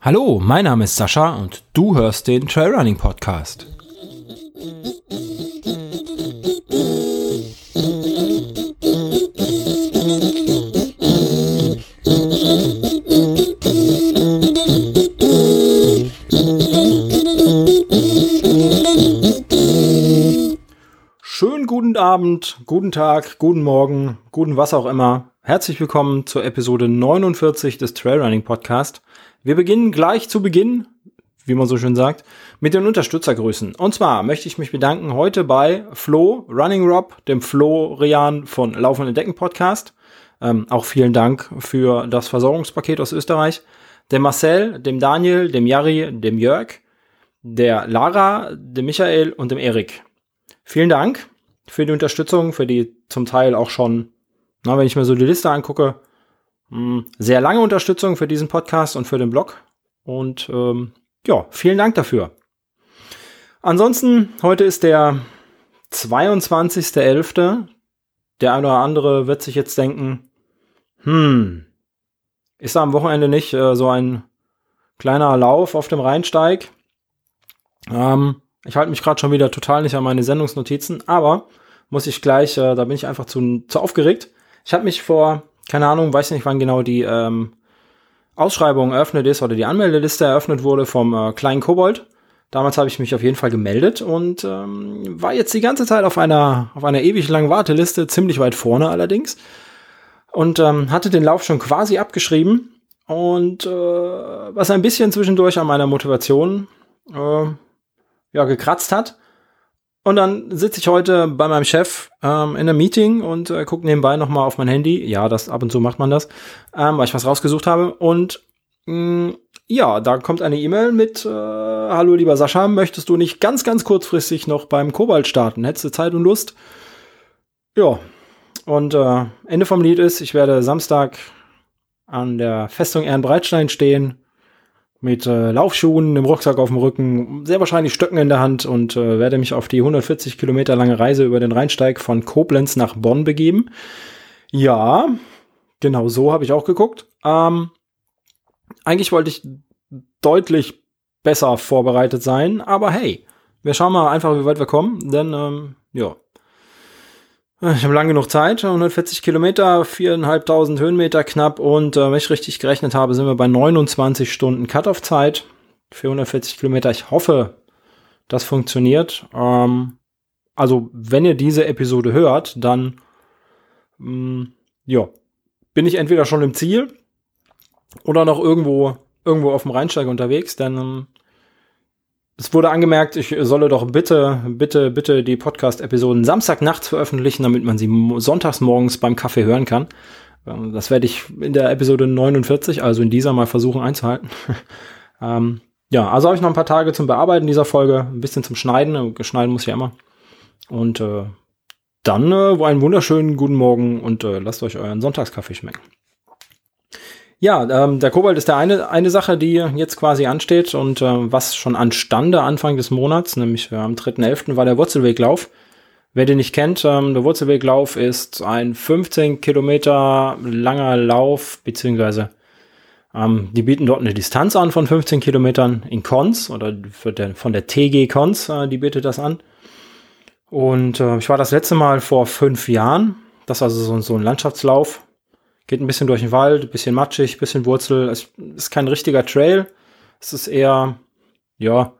Hallo, mein Name ist Sascha und du hörst den Trailrunning Podcast. Schönen guten Abend, guten Tag, guten Morgen, guten was auch immer. Herzlich willkommen zur Episode 49 des Trailrunning Podcast. Wir beginnen gleich zu Beginn, wie man so schön sagt, mit den Unterstützergrüßen. Und zwar möchte ich mich bedanken heute bei Flo, Running Rob, dem Flo Rian von Laufen Entdecken Podcast. Ähm, auch vielen Dank für das Versorgungspaket aus Österreich. Dem Marcel, dem Daniel, dem Jari, dem Jörg, der Lara, dem Michael und dem Erik. Vielen Dank für die Unterstützung, für die zum Teil auch schon, na, wenn ich mir so die Liste angucke, hm, sehr lange Unterstützung für diesen Podcast und für den Blog. Und ähm, ja, vielen Dank dafür. Ansonsten, heute ist der 22.11. Der eine oder andere wird sich jetzt denken, hm, ist da am Wochenende nicht äh, so ein kleiner Lauf auf dem Rheinsteig? Ähm, ich halte mich gerade schon wieder total nicht an meine Sendungsnotizen, aber muss ich gleich, äh, da bin ich einfach zu, zu aufgeregt. Ich habe mich vor keine Ahnung, weiß nicht, wann genau die ähm, Ausschreibung eröffnet ist oder die Anmeldeliste eröffnet wurde vom äh, kleinen Kobold. Damals habe ich mich auf jeden Fall gemeldet und ähm, war jetzt die ganze Zeit auf einer, auf einer ewig langen Warteliste, ziemlich weit vorne allerdings. Und ähm, hatte den Lauf schon quasi abgeschrieben. Und äh, was ein bisschen zwischendurch an meiner Motivation äh, ja, gekratzt hat, und dann sitze ich heute bei meinem Chef ähm, in einem Meeting und äh, gucke nebenbei nochmal auf mein Handy. Ja, das ab und zu macht man das, ähm, weil ich was rausgesucht habe. Und mh, mm, ja, da kommt eine E-Mail mit äh, Hallo lieber Sascha, möchtest du nicht ganz, ganz kurzfristig noch beim Kobalt starten? Hättest du Zeit und Lust? Ja. Und äh, Ende vom Lied ist, ich werde Samstag an der Festung Ehrenbreitstein stehen mit äh, Laufschuhen, dem Rucksack auf dem Rücken, sehr wahrscheinlich Stöcken in der Hand und äh, werde mich auf die 140 Kilometer lange Reise über den Rheinsteig von Koblenz nach Bonn begeben. Ja, genau so habe ich auch geguckt. Ähm, eigentlich wollte ich deutlich besser vorbereitet sein, aber hey, wir schauen mal einfach, wie weit wir kommen, denn ähm, ja, ich habe lange genug Zeit, 140 Kilometer, 4.500 Höhenmeter knapp und äh, wenn ich richtig gerechnet habe, sind wir bei 29 Stunden Cut-Off-Zeit. 440 Kilometer. Ich hoffe, das funktioniert. Ähm, also, wenn ihr diese Episode hört, dann mh, mm, ja, bin ich entweder schon im Ziel oder noch irgendwo irgendwo auf dem Rheinsteig unterwegs, denn ähm, es wurde angemerkt, ich solle doch bitte, bitte, bitte die Podcast-Episoden Samstagnachts veröffentlichen, damit man sie sonntags morgens beim Kaffee hören kann. Ähm, das werde ich in der Episode 49, also in dieser mal versuchen einzuhalten. ähm, ja, also habe ich noch ein paar Tage zum Bearbeiten dieser Folge, ein bisschen zum Schneiden. Geschneiden muss ja immer. Und äh, dann äh, einen wunderschönen guten Morgen und äh, lasst euch euren Sonntagskaffee schmecken. Ja, ähm, der Kobalt ist der eine, eine Sache, die jetzt quasi ansteht und äh, was schon anstande Anfang des Monats, nämlich äh, am 3.11. war der Wurzelweglauf. Wer den nicht kennt, ähm, der Wurzelweglauf ist ein 15 Kilometer langer Lauf, beziehungsweise ähm, die bieten dort eine Distanz an von 15 Kilometern in Cons oder der, von der TG Cons, äh, die bietet das an. Und äh, ich war das letzte Mal vor fünf Jahren. Das ist also so, so ein Landschaftslauf Geht ein bisschen durch den Wald, ein bisschen matschig, ein bisschen Wurzel. Es ist kein richtiger Trail. Es ist eher, ja,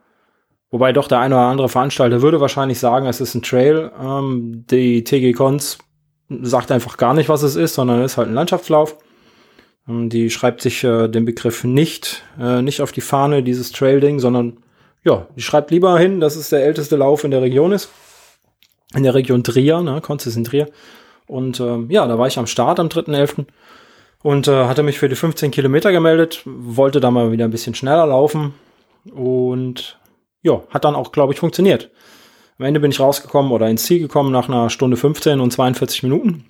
wobei doch der eine oder andere Veranstalter würde wahrscheinlich sagen, es ist ein Trail. Ähm, die TG Cons sagt einfach gar nicht, was es ist, sondern es ist halt ein Landschaftslauf. Ähm, die schreibt sich äh, den Begriff nicht, äh, nicht auf die Fahne, dieses Trail-Ding, sondern ja, die schreibt lieber hin, dass es der älteste Lauf in der Region ist. In der Region Trier, ne, Konz ist in Trier. Und ähm, ja, da war ich am Start am 3.11. und äh, hatte mich für die 15 Kilometer gemeldet, wollte da mal wieder ein bisschen schneller laufen und ja, hat dann auch, glaube ich, funktioniert. Am Ende bin ich rausgekommen oder ins Ziel gekommen nach einer Stunde 15 und 42 Minuten.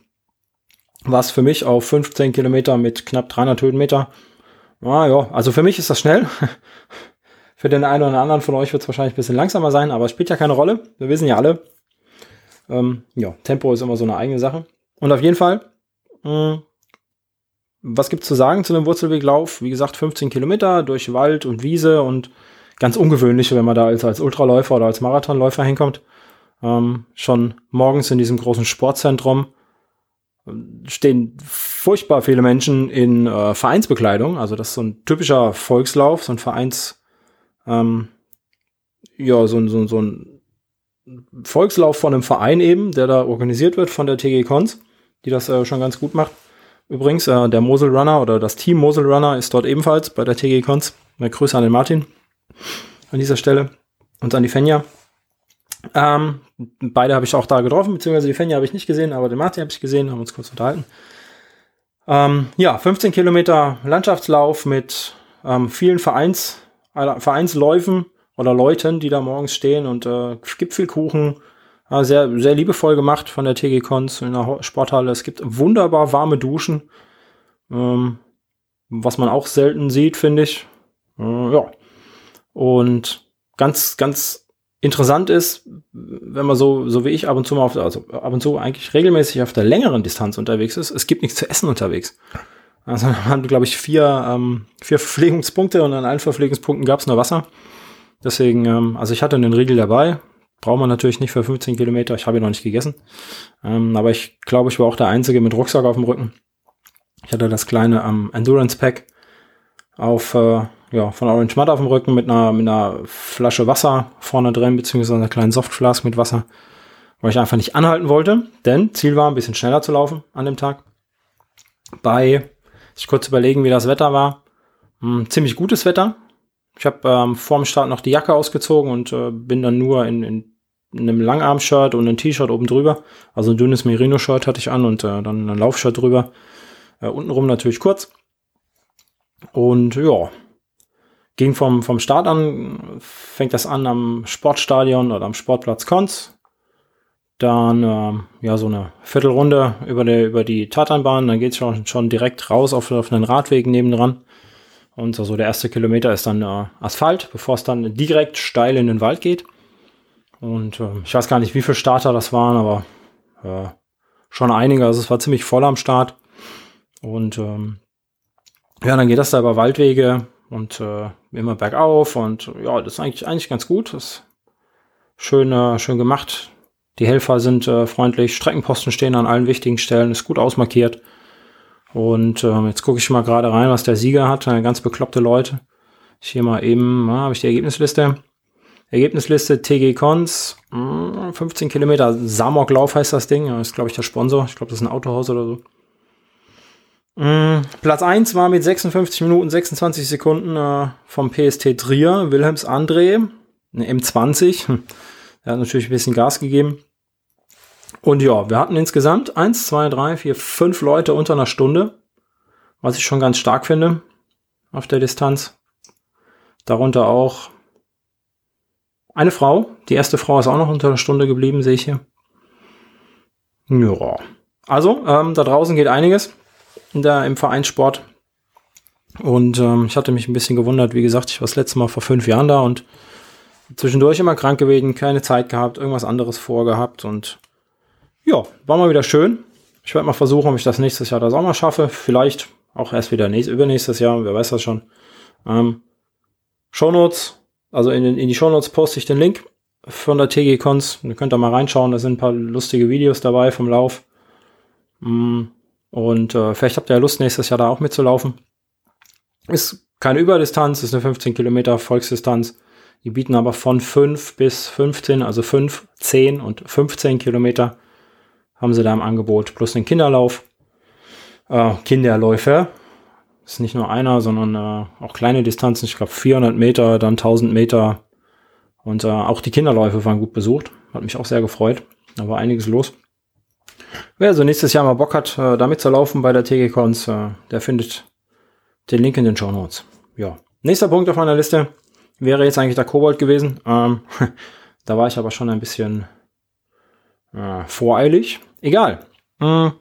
Was für mich auf 15 Kilometer mit knapp 300 Höhenmeter. Ah, ja, also für mich ist das schnell. für den einen oder anderen von euch wird es wahrscheinlich ein bisschen langsamer sein, aber es spielt ja keine Rolle. Wir wissen ja alle, ähm, ja, Tempo ist immer so eine eigene Sache. Und auf jeden Fall mh, mm, was gibt's zu sagen zu einem Wurzelweglauf? Wie gesagt, 15 Kilometer durch Wald und Wiese und ganz ungewöhnlich, wenn man da als, als Ultraläufer oder als Marathonläufer hinkommt. Ähm, schon morgens in diesem großen Sportzentrum stehen furchtbar viele Menschen in äh, Vereinsbekleidung. Also das ist so ein typischer Volkslauf, so ein Vereins, ähm, ja, so, so, so ein Volkslauf von einem Verein eben, der da organisiert wird von der TG Cons, die das äh, schon ganz gut macht. Übrigens, äh, der Mosel Runner oder das Team Mosel Runner ist dort ebenfalls bei der TG Cons. Meine Grüße an den Martin an dieser Stelle und an die Fenja. Ähm, beide habe ich auch da getroffen, beziehungsweise die Fenja habe ich nicht gesehen, aber den Martin habe ich gesehen, haben uns kurz unterhalten. Ähm, ja, 15 Kilometer Landschaftslauf mit ähm, vielen Vereins, Vereinsläufen oder Leuten, die da morgens stehen und äh, gibt viel Kuchen. Äh, sehr, sehr liebevoll gemacht von der TG Cons in der Sporthalle. Es gibt wunderbar warme Duschen, ähm, was man auch selten sieht, finde ich. Äh, ja. Und ganz, ganz interessant ist, wenn man so, so wie ich ab und zu mal auf, also ab und zu eigentlich regelmäßig auf der längeren Distanz unterwegs ist, es gibt nichts zu essen unterwegs. Also haben wir, glaube ich, vier, ähm, vier Verpflegungspunkte und an allen Verpflegungspunkten gab es nur Wasser. Deswegen, ähm, also ich hatte einen Riegel dabei. Braucht man natürlich nicht für 15 Kilometer. Ich habe ihn noch nicht gegessen. Ähm, aber ich glaube, ich war auch der Einzige mit Rucksack auf dem Rücken. Ich hatte das kleine ähm, Endurance Pack auf äh, ja, von Orange Mud auf dem Rücken mit einer, mit einer Flasche Wasser vorne drin, beziehungsweise einer kleinen Softflask mit Wasser, weil ich einfach nicht anhalten wollte, denn Ziel war, ein bisschen schneller zu laufen an dem Tag. Bei, ich kurz überlegen, wie das Wetter war, hm, ziemlich gutes Wetter. Ich habe ähm, vor dem Start noch die Jacke ausgezogen und äh, bin dann nur in, in, in einem Langarm-Shirt und ein T-Shirt oben drüber. Also ein dünnes Merino-Shirt hatte ich an und äh, dann ein Laufshirt drüber. Äh, untenrum natürlich kurz. Und ja, ging vom, vom Start an, fängt das an am Sportstadion oder am Sportplatz Konz. Dann äh, ja so eine Viertelrunde über, der, über die Tatanbahn, dann geht's schon, schon direkt raus auf, auf einen Radweg nebendran. Und also der erste Kilometer ist dann äh, Asphalt, bevor es dann direkt steil in den Wald geht. Und äh, ich weiß gar nicht, wie viele Starter das waren, aber äh, schon einige. Also es war ziemlich voll am Start. Und ähm, ja, dann geht das da über Waldwege und äh, immer bergauf und ja, das ist eigentlich, eigentlich ganz gut. Das ist schön, äh, schön gemacht. Die Helfer sind äh, freundlich, Streckenposten stehen an allen wichtigen Stellen, ist gut ausmarkiert. Und äh, jetzt gucke ich mal gerade rein, was der Sieger hat. Äh, ganz bekloppte Leute. Ich hier mal eben, ah, habe ich die Ergebnisliste. Ergebnisliste TG Cons, 15 hm, Kilometer Samoklauf heißt das Ding. Ist, glaube ich, der Sponsor. Ich glaube, das ist ein Autohaus oder so. Mm, Platz 1 war mit 56 Minuten 26 Sekunden äh, vom PST Trier, Wilhelms André, eine M20. Hm. Er hat natürlich ein bisschen Gas gegeben. Und ja, wir hatten insgesamt 1, 2, 3, 4, 5 Leute unter einer Stunde, was ich schon ganz stark finde auf der Distanz. Darunter auch eine Frau. Die erste Frau ist auch noch unter einer Stunde geblieben, sehe ich hier. Ja. Also, ähm, da draußen geht einiges da im Vereinssport. Und ähm, ich hatte mich ein bisschen gewundert, wie gesagt, ich war das letzte Mal vor fünf Jahren da und zwischendurch immer krank gewesen, keine Zeit gehabt, irgendwas anderes vorgehabt und ja, war mal wieder schön. Ich werde mal versuchen, ob ich das nächstes Jahr das auch mal schaffe. Vielleicht auch erst wieder nächst, übernächstes Jahr, wer weiß das schon. Ähm, Shownotes, also in, in die Shownotes poste ich den Link von der TG Cons. Ihr könnt da mal reinschauen, da sind ein paar lustige Videos dabei vom Lauf. Mm, und äh, vielleicht habt ihr ja Lust, nächstes Jahr da auch mitzulaufen. Ist keine Überdistanz, ist eine 15 Kilometer Volksdistanz. Die bieten aber von 5 bis 15, also 5, 10 und 15 Kilometer haben sie da im Angebot, plus den Kinderlauf. Äh, Kinderläufe. Ist nicht nur einer, sondern äh, auch kleine Distanzen. Ich glaube 400 Meter, dann 1000 Meter. Und äh, auch die Kinderläufe waren gut besucht. Hat mich auch sehr gefreut. Da war einiges los. Wer also nächstes Jahr mal Bock hat, äh, damit zu laufen bei der TG-Cons, äh, der findet den Link in den Show Notes. Ja. Nächster Punkt auf meiner Liste wäre jetzt eigentlich der Kobold gewesen. Ähm, da war ich aber schon ein bisschen äh, voreilig. Egal. Hm.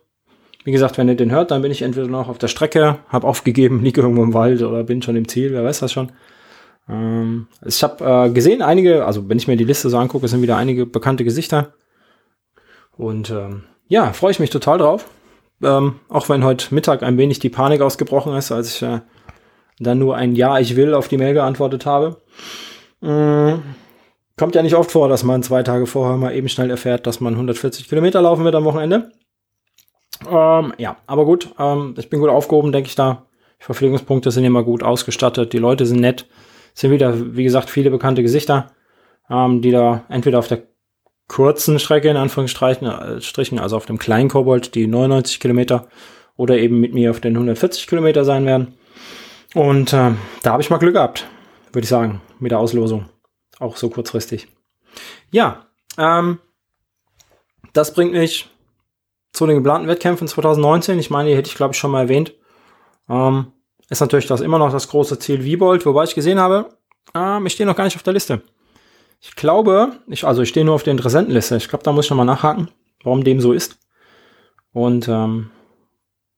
Wie gesagt, wenn ihr den hört, dann bin ich entweder noch auf der Strecke, habe aufgegeben, liege irgendwo im Wald oder bin schon im Ziel, wer weiß das schon. Ähm, ich habe äh, gesehen, einige, also wenn ich mir die Liste so angucke, sind wieder einige bekannte Gesichter. Und ähm, ja, freue ich mich total drauf. Ähm, auch wenn heute Mittag ein wenig die Panik ausgebrochen ist, als ich äh, dann nur ein Ja, ich will auf die Mail geantwortet habe. Mhm. Kommt ja nicht oft vor, dass man zwei Tage vorher mal eben schnell erfährt, dass man 140 Kilometer laufen wird am Wochenende. Ähm, ja, aber gut, ähm, ich bin gut aufgehoben, denke ich da. Die Verpflegungspunkte sind immer gut ausgestattet, die Leute sind nett, sind wieder, wie gesagt, viele bekannte Gesichter, ähm, die da entweder auf der kurzen Strecke in Anführungsstrichen, also auf dem kleinen Kobold, die 99 Kilometer, oder eben mit mir auf den 140 Kilometer sein werden. Und äh, da habe ich mal Glück gehabt, würde ich sagen, mit der Auslosung. Auch so kurzfristig. Ja, ähm, das bringt mich zu den geplanten Wettkämpfen 2019. Ich meine, die hätte ich, glaube ich, schon mal erwähnt. Ähm, ist natürlich das immer noch das große Ziel Wiebold, wobei ich gesehen habe, ähm, ich stehe noch gar nicht auf der Liste. Ich glaube, ich, also ich stehe nur auf der Interessentenliste. Ich glaube, da muss ich nochmal nachhaken, warum dem so ist. Und ähm,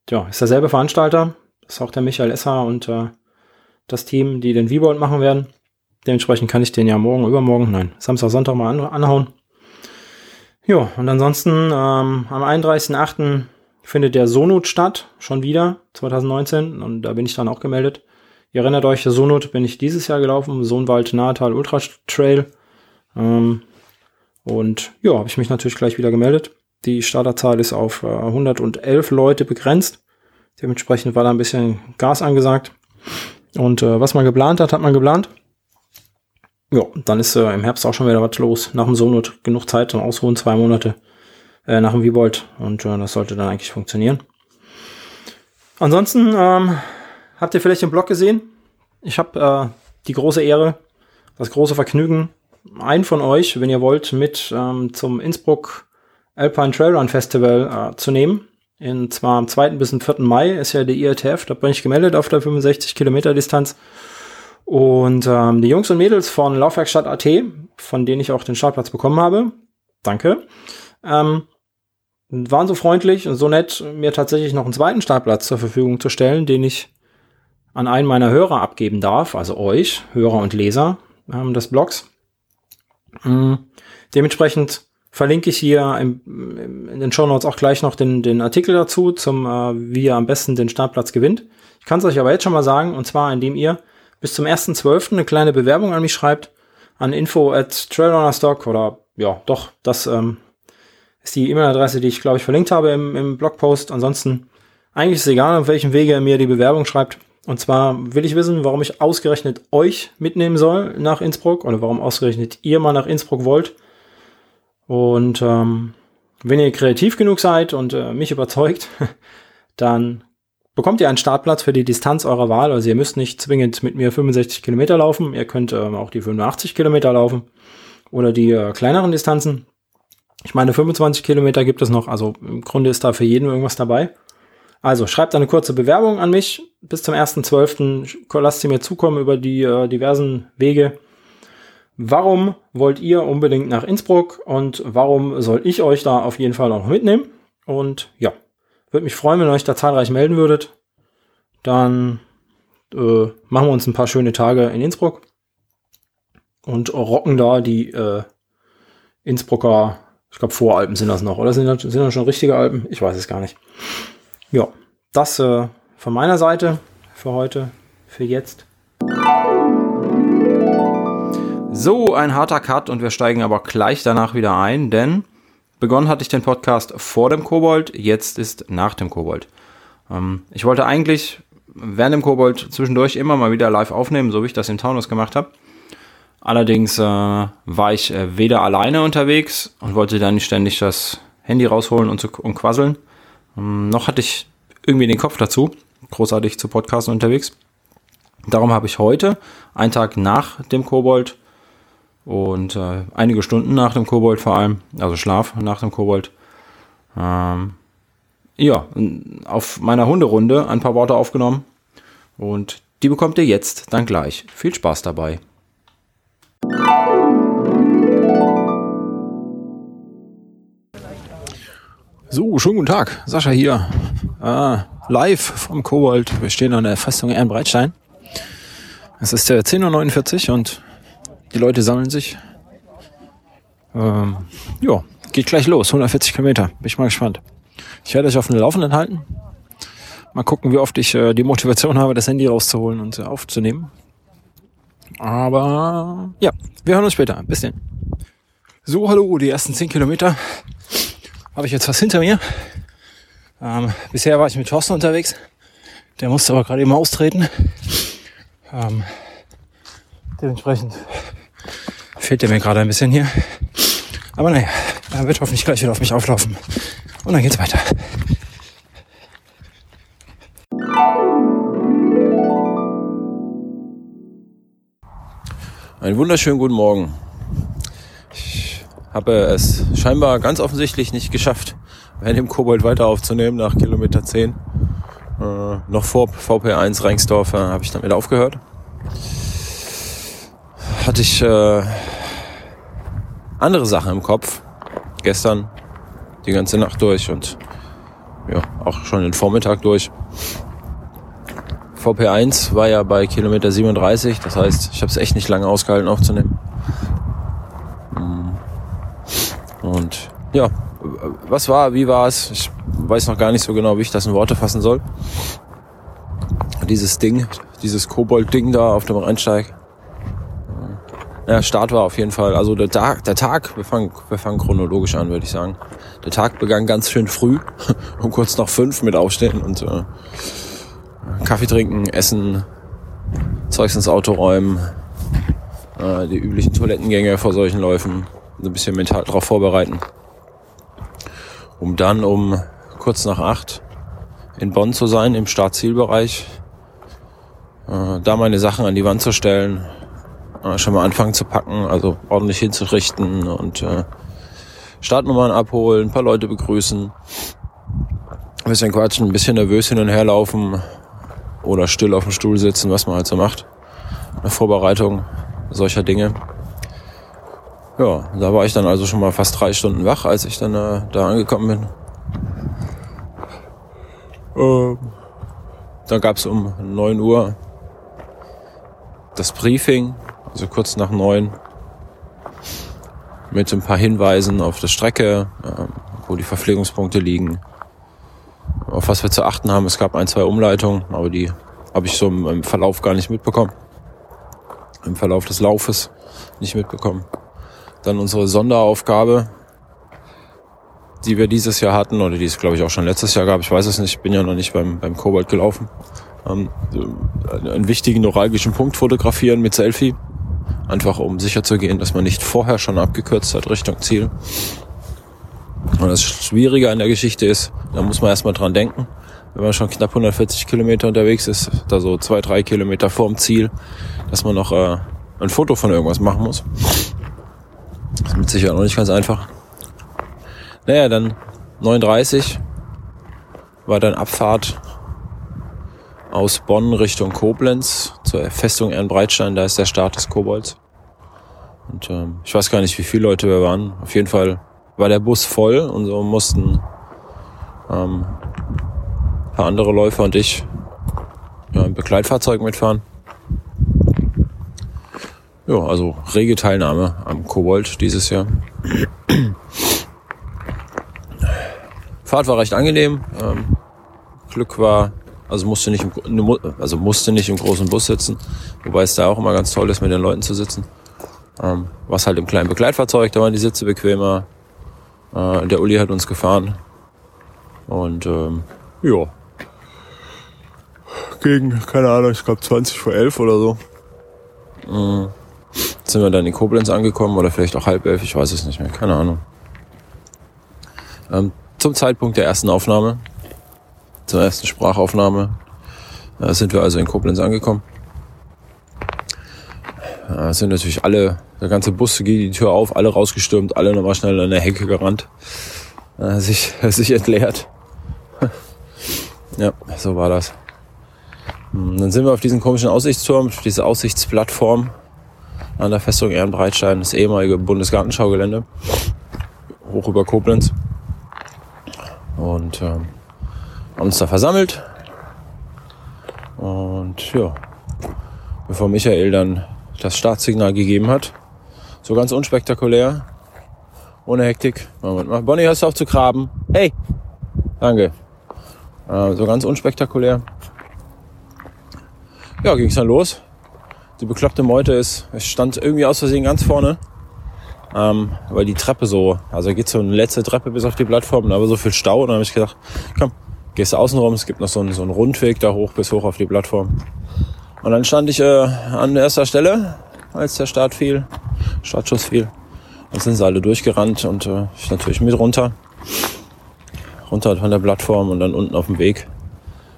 ja, ist derselbe Veranstalter. Das ist auch der Michael Esser und äh, das Team, die den Wiebold machen werden. Dementsprechend kann ich den ja morgen, übermorgen, nein, Samstag, Sonntag mal an, anhauen. Ja, und ansonsten ähm, am 31.08. findet der Sonut statt, schon wieder, 2019, und da bin ich dann auch gemeldet. Ihr erinnert euch, der Sonut bin ich dieses Jahr gelaufen, Sohnwald Nahetal Ultra Trail. Ähm, und ja, habe ich mich natürlich gleich wieder gemeldet. Die Starterzahl ist auf äh, 111 Leute begrenzt. Dementsprechend war da ein bisschen Gas angesagt. Und äh, was man geplant hat, hat man geplant. Ja, dann ist äh, im Herbst auch schon wieder was los. Nach dem Sonut genug Zeit zum Ausruhen, zwei Monate äh, nach dem Wiebold. Und äh, das sollte dann eigentlich funktionieren. Ansonsten ähm, habt ihr vielleicht den Blog gesehen. Ich habe äh, die große Ehre, das große Vergnügen, einen von euch, wenn ihr wollt, mit ähm, zum Innsbruck Alpine Trailrun Festival äh, zu nehmen. Und zwar am 2. bis zum 4. Mai ist ja der IRTF, da bin ich gemeldet auf der 65 Kilometer Distanz. Und ähm, die Jungs und Mädels von Laufwerkstatt AT, von denen ich auch den Startplatz bekommen habe, danke, ähm, waren so freundlich und so nett, mir tatsächlich noch einen zweiten Startplatz zur Verfügung zu stellen, den ich an einen meiner Hörer abgeben darf, also euch, Hörer und Leser ähm, des Blogs. Ähm, dementsprechend verlinke ich hier im, in den Show Notes auch gleich noch den, den Artikel dazu, zum äh, wie ihr am besten den Startplatz gewinnt. Ich kann es euch aber jetzt schon mal sagen, und zwar indem ihr bis zum 1.12. eine kleine Bewerbung an mich schreibt, an info at trailrunnerstock oder ja, doch, das ähm, ist die E-Mail-Adresse, die ich glaube ich verlinkt habe im, im Blogpost. Ansonsten eigentlich ist es egal, auf welchem Wege ihr mir die Bewerbung schreibt. Und zwar will ich wissen, warum ich ausgerechnet euch mitnehmen soll nach Innsbruck oder warum ausgerechnet ihr mal nach Innsbruck wollt. Und ähm, wenn ihr kreativ genug seid und äh, mich überzeugt, dann bekommt ihr einen Startplatz für die Distanz eurer Wahl. Also ihr müsst nicht zwingend mit mir 65 Kilometer laufen. Ihr könnt ähm, auch die 85 Kilometer laufen oder die äh, kleineren Distanzen. Ich meine, 25 Kilometer gibt es noch. Also im Grunde ist da für jeden irgendwas dabei. Also schreibt eine kurze Bewerbung an mich. Bis zum 1.12. lasst sie mir zukommen über die äh, diversen Wege. Warum wollt ihr unbedingt nach Innsbruck und warum soll ich euch da auf jeden Fall noch mitnehmen? Und ja, würde mich freuen, wenn ihr euch da zahlreich melden würdet. Dann äh, machen wir uns ein paar schöne Tage in Innsbruck und rocken da die äh, Innsbrucker, ich glaube Voralpen sind das noch, oder sind das, sind das schon richtige Alpen? Ich weiß es gar nicht. Ja, das äh, von meiner Seite für heute, für jetzt. So, ein harter Cut und wir steigen aber gleich danach wieder ein, denn begonnen hatte ich den Podcast vor dem Kobold, jetzt ist nach dem Kobold. Ähm, ich wollte eigentlich während dem Kobold zwischendurch immer mal wieder live aufnehmen, so wie ich das in Taunus gemacht habe. Allerdings äh, war ich äh, weder alleine unterwegs und wollte dann nicht ständig das Handy rausholen und, zu, und quasseln. Ähm, noch hatte ich irgendwie den Kopf dazu, großartig zu Podcasten unterwegs. Darum habe ich heute, einen Tag nach dem Kobold und äh, einige Stunden nach dem Kobold vor allem, also Schlaf nach dem Kobold, ähm, ja, auf meiner Hunderunde ein paar Worte aufgenommen und die bekommt ihr jetzt dann gleich. Viel Spaß dabei. So, schönen guten Tag. Sascha hier. Ah, live vom Kobold. Wir stehen an der Festung Ehrenbreitstein. Es ist der 10.49 Uhr und die Leute sammeln sich. Ähm, ja, geht gleich los. 140 Kilometer. Bin ich mal gespannt. Ich werde euch auf den Laufenden halten. Mal gucken, wie oft ich äh, die Motivation habe, das Handy rauszuholen und äh, aufzunehmen. Aber ja, wir hören uns später. Bis dann. So, hallo, die ersten 10 Kilometer habe ich jetzt was hinter mir. Ähm, bisher war ich mit Thorsten unterwegs. Der musste aber gerade eben austreten. Ähm, dementsprechend fehlt der mir gerade ein bisschen hier. Aber naja, er wird hoffentlich gleich wieder auf mich auflaufen. Und dann geht's weiter. Einen wunderschönen guten Morgen. Ich habe es scheinbar ganz offensichtlich nicht geschafft, bei dem Kobold weiter aufzunehmen nach Kilometer 10. Äh, noch vor VP1 Reingsdorf äh, habe ich damit aufgehört. Hatte ich äh, andere Sachen im Kopf. Gestern die ganze Nacht durch und ja, auch schon den Vormittag durch. VP1 war ja bei Kilometer 37, das heißt, ich habe es echt nicht lange ausgehalten aufzunehmen. Mm. Und ja, was war, wie war es? Ich weiß noch gar nicht so genau, wie ich das in Worte fassen soll. Dieses Ding, dieses Kobold-Ding da auf dem Rennsteig. Ja, Start war auf jeden Fall. Also der Tag, der Tag, wir fangen, wir fangen chronologisch an, würde ich sagen. Der Tag begann ganz schön früh, um kurz nach fünf mit Aufstehen und äh, Kaffee trinken, essen, Zeugs ins Auto räumen, äh, die üblichen Toilettengänge vor solchen Läufen, ein bisschen mental darauf vorbereiten, um dann um kurz nach acht in Bonn zu sein, im Startzielbereich, äh, da meine Sachen an die Wand zu stellen, äh, schon mal anfangen zu packen, also ordentlich hinzurichten und äh, Startnummern abholen, ein paar Leute begrüßen, ein bisschen quatschen, ein bisschen nervös hin und her laufen, oder still auf dem Stuhl sitzen, was man halt so macht. Eine Vorbereitung solcher Dinge. Ja, da war ich dann also schon mal fast drei Stunden wach, als ich dann äh, da angekommen bin. Ähm, dann gab es um neun Uhr das Briefing, also kurz nach neun, mit ein paar Hinweisen auf der Strecke, äh, wo die Verpflegungspunkte liegen, auf was wir zu achten haben. Es gab ein, zwei Umleitungen, aber die habe ich so im, Verlauf gar nicht mitbekommen. Im Verlauf des Laufes nicht mitbekommen. Dann unsere Sonderaufgabe, die wir dieses Jahr hatten, oder die es glaube ich auch schon letztes Jahr gab, ich weiß es nicht, ich bin ja noch nicht beim, beim Kobold gelaufen. Ähm, einen wichtigen neuralgischen Punkt fotografieren mit Selfie. Einfach um sicher zu gehen, dass man nicht vorher schon abgekürzt hat Richtung Ziel. Und das Schwierige an der Geschichte ist, da muss man erstmal dran denken, wenn man schon knapp 140 Kilometer unterwegs ist, da so zwei, drei Kilometer vorm Ziel, dass man noch äh, ein Foto von irgendwas machen muss. Das ist mit Sicherheit noch nicht ganz einfach. Naja, dann 39 war dann Abfahrt aus Bonn Richtung Koblenz zur Festung Ehrenbreitstein. Da ist der Start des Kobolds. Und ähm, ich weiß gar nicht, wie viele Leute wir waren. Auf jeden Fall war der Bus voll und so mussten ähm, ein paar andere Läufer und ich ja, im Begleitfahrzeug mitfahren. Ja, also rege Teilnahme am Kobold dieses Jahr. Fahrt war recht angenehm. Ähm, Glück war, also musste nicht im, also musste nicht im großen Bus sitzen, wobei es da auch immer ganz toll ist, mit den Leuten zu sitzen. Ähm, was halt im kleinen Begleitfahrzeug, da waren die Sitze bequemer, äh, der Uli hat uns gefahren. Und ähm, ja. Gegen, keine Ahnung, ich glaube 20 vor 11 oder so. Mhm. Sind wir dann in Koblenz angekommen oder vielleicht auch halb elf, ich weiß es nicht mehr, keine Ahnung. Ähm, zum Zeitpunkt der ersten Aufnahme, zur ersten Sprachaufnahme, äh, sind wir also in Koblenz angekommen. Äh, sind natürlich alle der ganze Bus geht die Tür auf, alle rausgestürmt, alle nochmal schnell an der Hecke gerannt, sich, sich entleert. ja, so war das. Hm, dann sind wir auf diesen komischen Aussichtsturm, diese Aussichtsplattform an der Festung Ehrenbreitstein, das ehemalige Bundesgartenschaugelände, hoch über Koblenz. Und ähm, uns da versammelt. Und ja, bevor Michael dann das Startsignal gegeben hat, so ganz unspektakulär. Ohne Hektik. Moment mal. Bonnie, hörst du auf zu graben? Hey! Danke. Äh, so ganz unspektakulär. Ja, ging es dann los. Die bekloppte Meute ist, es stand irgendwie aus Versehen ganz vorne. Ähm, weil die Treppe so, also geht so eine letzte Treppe bis auf die Plattform, aber so viel Stau. Und dann habe ich gedacht, komm, gehst du außen rum, es gibt noch so einen, so einen Rundweg da hoch bis hoch auf die Plattform. Und dann stand ich äh, an erster Stelle, als der Start fiel, Startschuss fiel. Dann sind sie alle durchgerannt und äh, ich natürlich mit runter. Runter von der Plattform und dann unten auf dem Weg.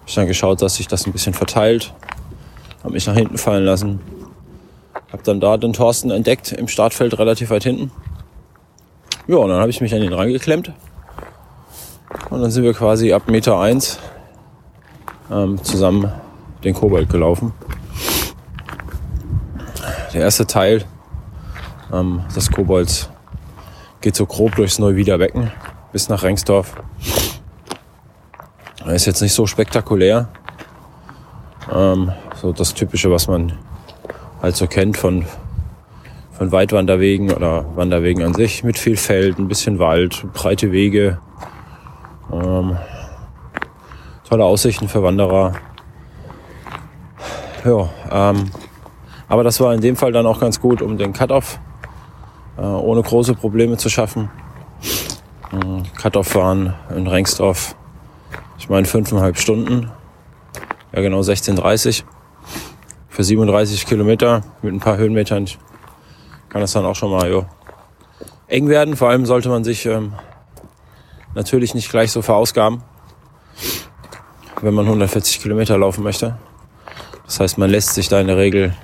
Ich dann geschaut, dass sich das ein bisschen verteilt. Hab mich nach hinten fallen lassen. Hab dann da den Thorsten entdeckt im Startfeld relativ weit hinten. Ja, und dann habe ich mich an ihn rangeklemmt. Und dann sind wir quasi ab Meter eins ähm, zusammen den Kobold gelaufen. Der erste Teil ähm, des Kobolds geht so grob durchs Neuwieder Becken bis nach Rengsdorf. Er ist jetzt nicht so spektakulär. Ähm, so das Typische, was man halt so kennt von, von Weitwanderwegen oder Wanderwegen an sich, mit viel Feld, ein bisschen Wald, breite Wege, ähm, tolle Aussichten für Wanderer. Ja, ähm, aber das war in dem Fall dann auch ganz gut, um den Cut-Off äh, ohne große Probleme zu schaffen. Ähm, Cut-Off waren in Rengsdorf, ich meine, fünfeinhalb Stunden. Ja, genau 16,30 für 37 Kilometer mit ein paar Höhenmetern kann das dann auch schon mal jo, eng werden. Vor allem sollte man sich ähm, natürlich nicht gleich so verausgaben, wenn man 140 Kilometer laufen möchte. Das heißt, man lässt sich da in der Regel,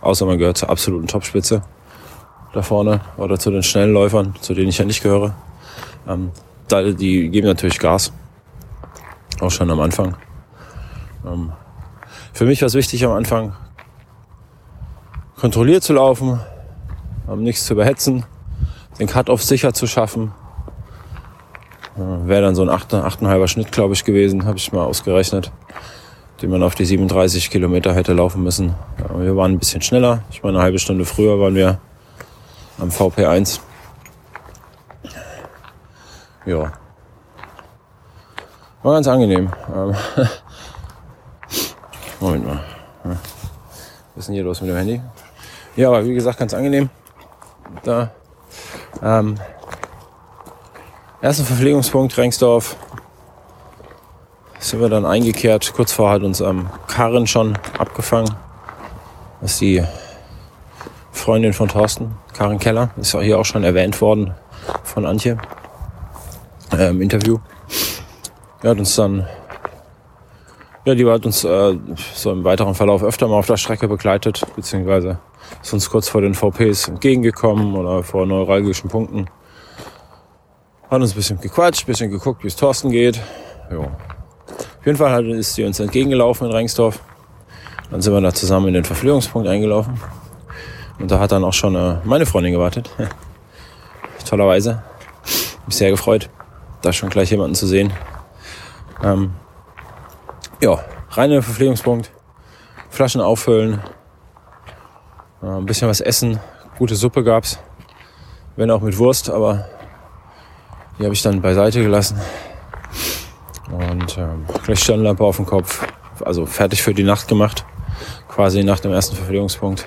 außer man gehört zur absoluten Topspitze da vorne oder zu den schnellen Läufern, zu denen ich ja nicht gehöre, ähm, da, die geben natürlich Gas. Auch schon am Anfang. Ähm, für mich war es wichtig am Anfang, kontrolliert zu laufen, ähm, nichts zu überhetzen, den Cut-Off sicher zu schaffen. Äh, Wäre dann so ein 8,5er Schnitt, glaube ich, gewesen, habe ich mal ausgerechnet, den man auf die 37 Kilometer hätte laufen müssen. Wir waren ein bisschen schneller. Ich meine, eine halbe Stunde früher waren wir am VP1. Ja. War ganz angenehm. Ähm, Moment mal. Was ist denn hier los mit dem Handy? Ja, aber wie gesagt, ganz angenehm. Da. Ähm, ersten Verpflegungspunkt, Rengsdorf. Sind wir dann eingekehrt. Kurz vorher hat uns ähm, Karin schon abgefangen. Das ist die Freundin von Thorsten, Karin Keller. Ist ja hier auch schon erwähnt worden von Antje äh, im Interview. Er hat uns dann, ja, die hat uns äh, so im weiteren Verlauf öfter mal auf der Strecke begleitet, beziehungsweise ist uns kurz vor den VPs entgegengekommen oder vor neuralgischen Punkten. Hat uns ein bisschen gequatscht, ein bisschen geguckt, wie es Thorsten geht. Jo. Auf jeden Fall ist sie uns entgegengelaufen in Rengsdorf. Dann sind wir da zusammen in den Verpflegungspunkt eingelaufen. Und da hat dann auch schon äh, meine Freundin gewartet. Tollerweise. Mich sehr gefreut, da schon gleich jemanden zu sehen. Ähm, ja, rein in den Verpflegungspunkt. Flaschen auffüllen. Äh, ein bisschen was essen. Gute Suppe gab's. Wenn auch mit Wurst, aber die habe ich dann beiseite gelassen. Und ähm, gleich Stirnlampe auf dem Kopf. Also fertig für die Nacht gemacht. Quasi nach dem ersten Verpflegungspunkt.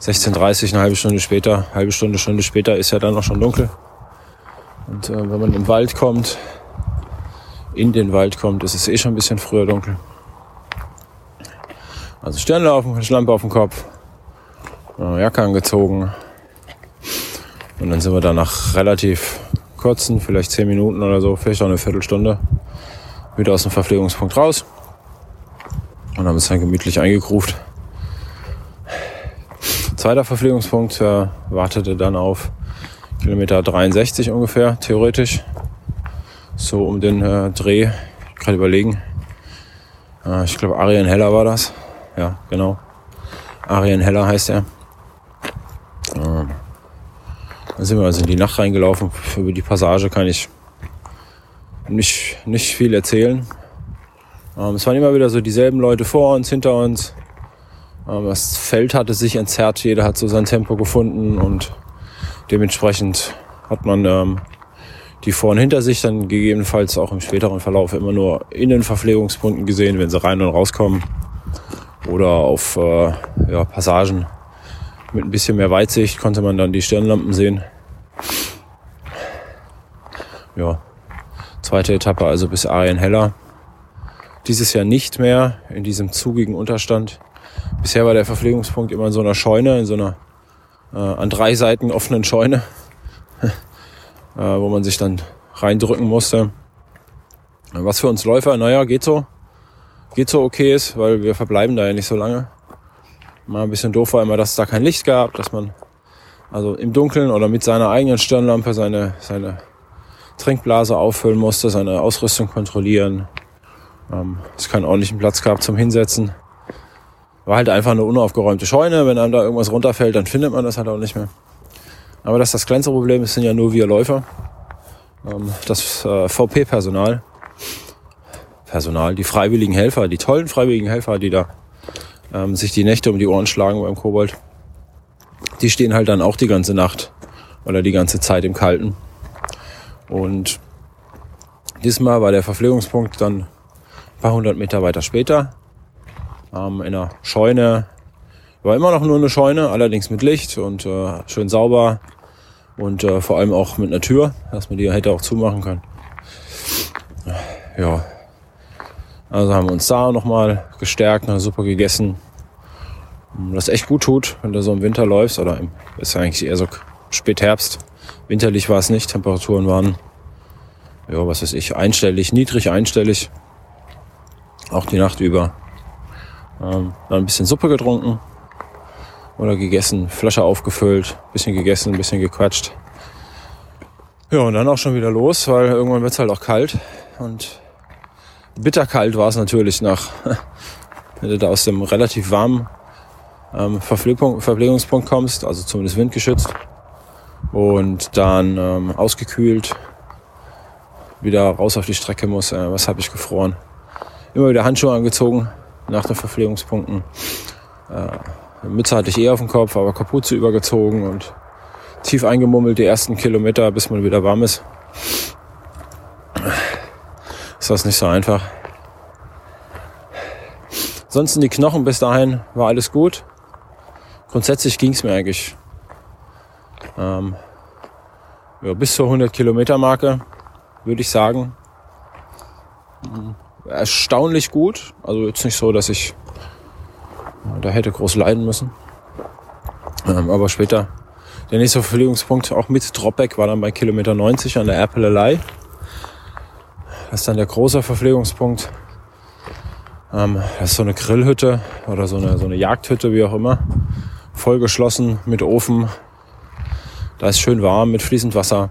16.30 eine halbe Stunde später, halbe Stunde, Stunde später ist ja dann auch schon dunkel. Und äh, wenn man im Wald kommt, in den Wald kommt, ist es eh schon ein bisschen früher dunkel. Also Sternlaufen, Lampe auf dem Kopf, Jacke angezogen. Und dann sind wir da nach relativ kurzen, vielleicht 10 Minuten oder so, vielleicht auch eine Viertelstunde, wieder aus dem Verpflegungspunkt raus. Und haben uns dann gemütlich eingegruft Zweiter Verpflegungspunkt äh, wartete dann auf Kilometer 63 ungefähr, theoretisch. So um den äh, Dreh, gerade überlegen. Äh, ich glaube, Arien Heller war das. Ja, genau. Arien Heller heißt er. Ähm, dann sind wir also in die Nacht reingelaufen. Über die Passage kann ich nicht, nicht viel erzählen. Ähm, es waren immer wieder so dieselben Leute vor uns, hinter uns. Das Feld hatte sich entzerrt, jeder hat so sein Tempo gefunden und dementsprechend hat man ähm, die vor und hinter sich dann gegebenenfalls auch im späteren Verlauf immer nur in den Verpflegungspunkten gesehen, wenn sie rein und rauskommen. Oder auf äh, ja, Passagen mit ein bisschen mehr Weitsicht konnte man dann die Stirnlampen sehen. Ja, zweite Etappe also bis Arienheller. Dieses Jahr nicht mehr in diesem zugigen Unterstand. Bisher war der Verpflegungspunkt immer in so einer Scheune, in so einer äh, an drei Seiten offenen Scheune, äh, wo man sich dann reindrücken musste. Was für uns Läufer, naja, geht so. Geht so okay ist, weil wir verbleiben da ja nicht so lange. Mal ein bisschen doof war immer, dass es da kein Licht gab, dass man also im Dunkeln oder mit seiner eigenen Stirnlampe seine, seine Trinkblase auffüllen musste, seine Ausrüstung kontrollieren. Ähm, es keinen ordentlichen Platz gab zum Hinsetzen. War halt einfach eine unaufgeräumte Scheune. Wenn einem da irgendwas runterfällt, dann findet man das halt auch nicht mehr. Aber das ist das kleinste Problem, es sind ja nur wir Läufer. Ähm, das äh, VP-Personal, Personal, die freiwilligen Helfer, die tollen freiwilligen Helfer, die da ähm, sich die Nächte um die Ohren schlagen beim Kobold, die stehen halt dann auch die ganze Nacht oder die ganze Zeit im Kalten. Und diesmal war der Verpflegungspunkt dann ein paar hundert Meter weiter später ähm, in einer Scheune. War immer noch nur eine Scheune, allerdings mit Licht und äh, schön sauber und äh, vor allem auch mit einer Tür, dass man die hätte auch zumachen können. Ja, also haben wir uns da nochmal gestärkt, eine Suppe gegessen. Das echt gut tut, wenn du so im Winter läufst, oder im, ist eigentlich eher so Spätherbst. Winterlich war es nicht, Temperaturen waren, ja, was weiß ich, einstellig, niedrig einstellig. Auch die Nacht über. Ähm, dann ein bisschen Suppe getrunken oder gegessen, Flasche aufgefüllt, bisschen gegessen, bisschen gequatscht. Ja, und dann auch schon wieder los, weil irgendwann wird's halt auch kalt. Und bitterkalt war es natürlich nach, wenn du da aus dem relativ warmen ähm, Verpflegungspunkt kommst, also zumindest windgeschützt. Und dann ähm, ausgekühlt wieder raus auf die Strecke muss. Äh, was habe ich gefroren? Immer wieder Handschuhe angezogen, nach den Verpflegungspunkten. Äh, Mütze hatte ich eh auf dem Kopf, aber Kapuze übergezogen und tief eingemummelt die ersten Kilometer, bis man wieder warm ist. Ist das nicht so einfach. Ansonsten die Knochen bis dahin war alles gut. Grundsätzlich ging es mir eigentlich ähm, ja, bis zur 100 Kilometer Marke, würde ich sagen erstaunlich gut. Also jetzt nicht so, dass ich da hätte groß leiden müssen. Ähm, aber später der nächste Verpflegungspunkt auch mit Dropback war dann bei Kilometer 90 an der Erpelelei. Das ist dann der große Verpflegungspunkt. Ähm, das ist so eine Grillhütte oder so eine, so eine Jagdhütte, wie auch immer. Vollgeschlossen mit Ofen. Da ist schön warm mit fließend Wasser.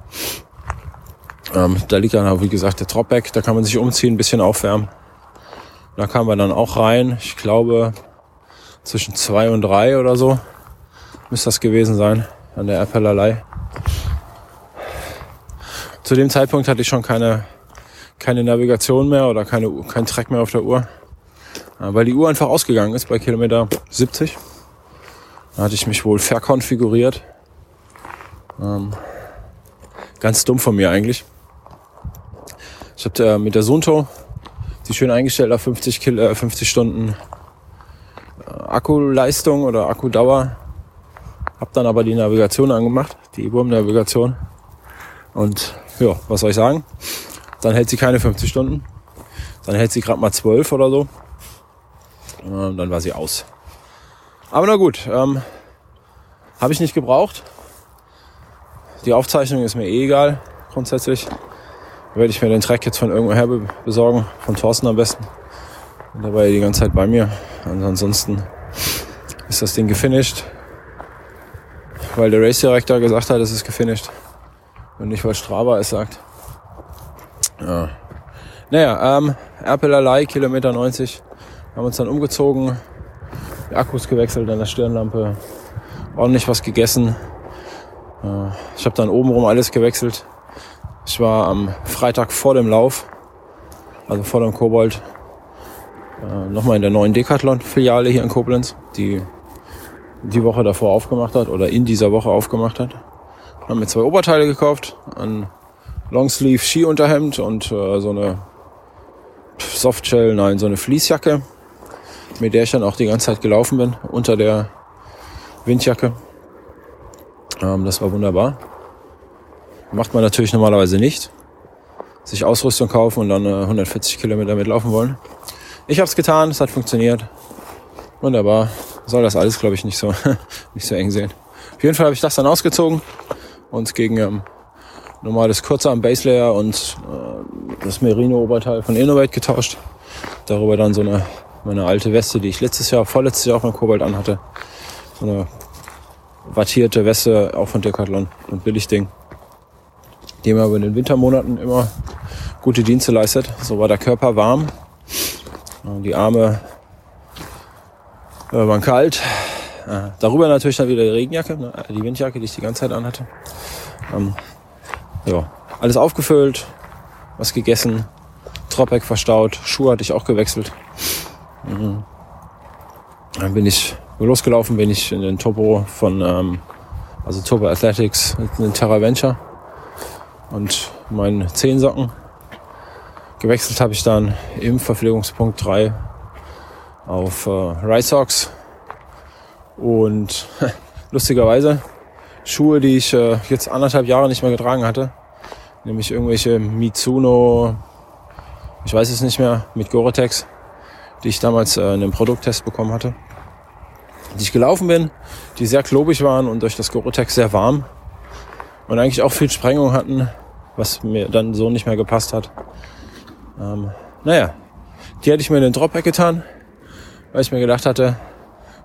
Ähm, da liegt dann auch, wie gesagt, der Dropback. Da kann man sich umziehen, ein bisschen aufwärmen. Da kamen wir dann auch rein. Ich glaube, zwischen zwei und drei oder so müsste das gewesen sein an der Appellerlei. Zu dem Zeitpunkt hatte ich schon keine, keine Navigation mehr oder keine, kein Track mehr auf der Uhr, weil die Uhr einfach ausgegangen ist bei Kilometer 70. Da hatte ich mich wohl verkonfiguriert. Ähm, ganz dumm von mir eigentlich. Ich habe äh, mit der Sunto die schön eingestellt auf 50, Kil äh, 50 Stunden äh, Akkuleistung oder Akkudauer. Hab dann aber die Navigation angemacht, die E-Boom-Navigation. Und ja, was soll ich sagen? Dann hält sie keine 50 Stunden. Dann hält sie gerade mal 12 oder so. Und dann war sie aus. Aber na gut, ähm, habe ich nicht gebraucht. Die Aufzeichnung ist mir eh egal, grundsätzlich werde ich mir den Track jetzt von irgendwoher besorgen, von Thorsten am besten. Und da war er die ganze Zeit bei mir. Und ansonsten ist das Ding gefinisht, weil der Race Director gesagt hat, es ist gefinisht. Und nicht, weil Strava es sagt. Ja. Naja, ähm, Erpelalei, Kilometer 90. Haben uns dann umgezogen, die Akkus gewechselt an der Stirnlampe, ordentlich was gegessen. Äh, ich habe dann obenrum alles gewechselt. Ich war am Freitag vor dem Lauf, also vor dem Kobold, äh, nochmal in der neuen Decathlon-Filiale hier in Koblenz, die die Woche davor aufgemacht hat oder in dieser Woche aufgemacht hat. Haben mir zwei Oberteile gekauft, an Longsleeve Skiunterhemd und äh, so eine Softshell, nein, so eine Fließjacke, mit der ich dann auch die ganze Zeit gelaufen bin, unter der Windjacke. Ähm, das war wunderbar. Macht man natürlich normalerweise nicht. Sich Ausrüstung kaufen und dann äh, 140 Kilometer mitlaufen wollen. Ich habe es getan, es hat funktioniert. Wunderbar. Soll das alles, glaube ich, nicht so, nicht so eng sehen. Auf jeden Fall habe ich das dann ausgezogen und gegen ähm, normales Kurzarm Base Layer und äh, das Merino-Oberteil von Innovate getauscht. Darüber dann so eine meine alte Weste, die ich letztes Jahr, vorletztes Jahr auch beim Kobalt anhatte. So eine wattierte Weste, auch von Decathlon, ein Billigding. Die mir aber in den Wintermonaten immer gute Dienste leistet. So war der Körper warm. Die Arme äh, waren kalt. Äh, darüber natürlich dann wieder die Regenjacke, ne, die Windjacke, die ich die ganze Zeit anhatte. Ja, alles aufgefüllt, was gegessen, Tropeck verstaut, Schuhe hatte ich auch gewechselt. Mhm. Dann bin ich losgelaufen, bin ich in den Topo von, ähm, also Topo Athletics, in den Terra Venture und meinen Zehensocken. Gewechselt habe ich dann im Verpflegungspunkt 3 auf äh, Rice Socks und lustigerweise Schuhe, die ich äh, jetzt anderthalb Jahre nicht mehr getragen hatte, nämlich irgendwelche Mitsuno, ich weiß es nicht mehr, mit Gore-Tex, die ich damals äh, in einem Produkttest bekommen hatte, die ich gelaufen bin, die sehr klobig waren und durch das Gore-Tex sehr warm und eigentlich auch viel Sprengung hatten, was mir dann so nicht mehr gepasst hat. Ähm, naja, die hätte ich mir in den Dropback getan, weil ich mir gedacht hatte,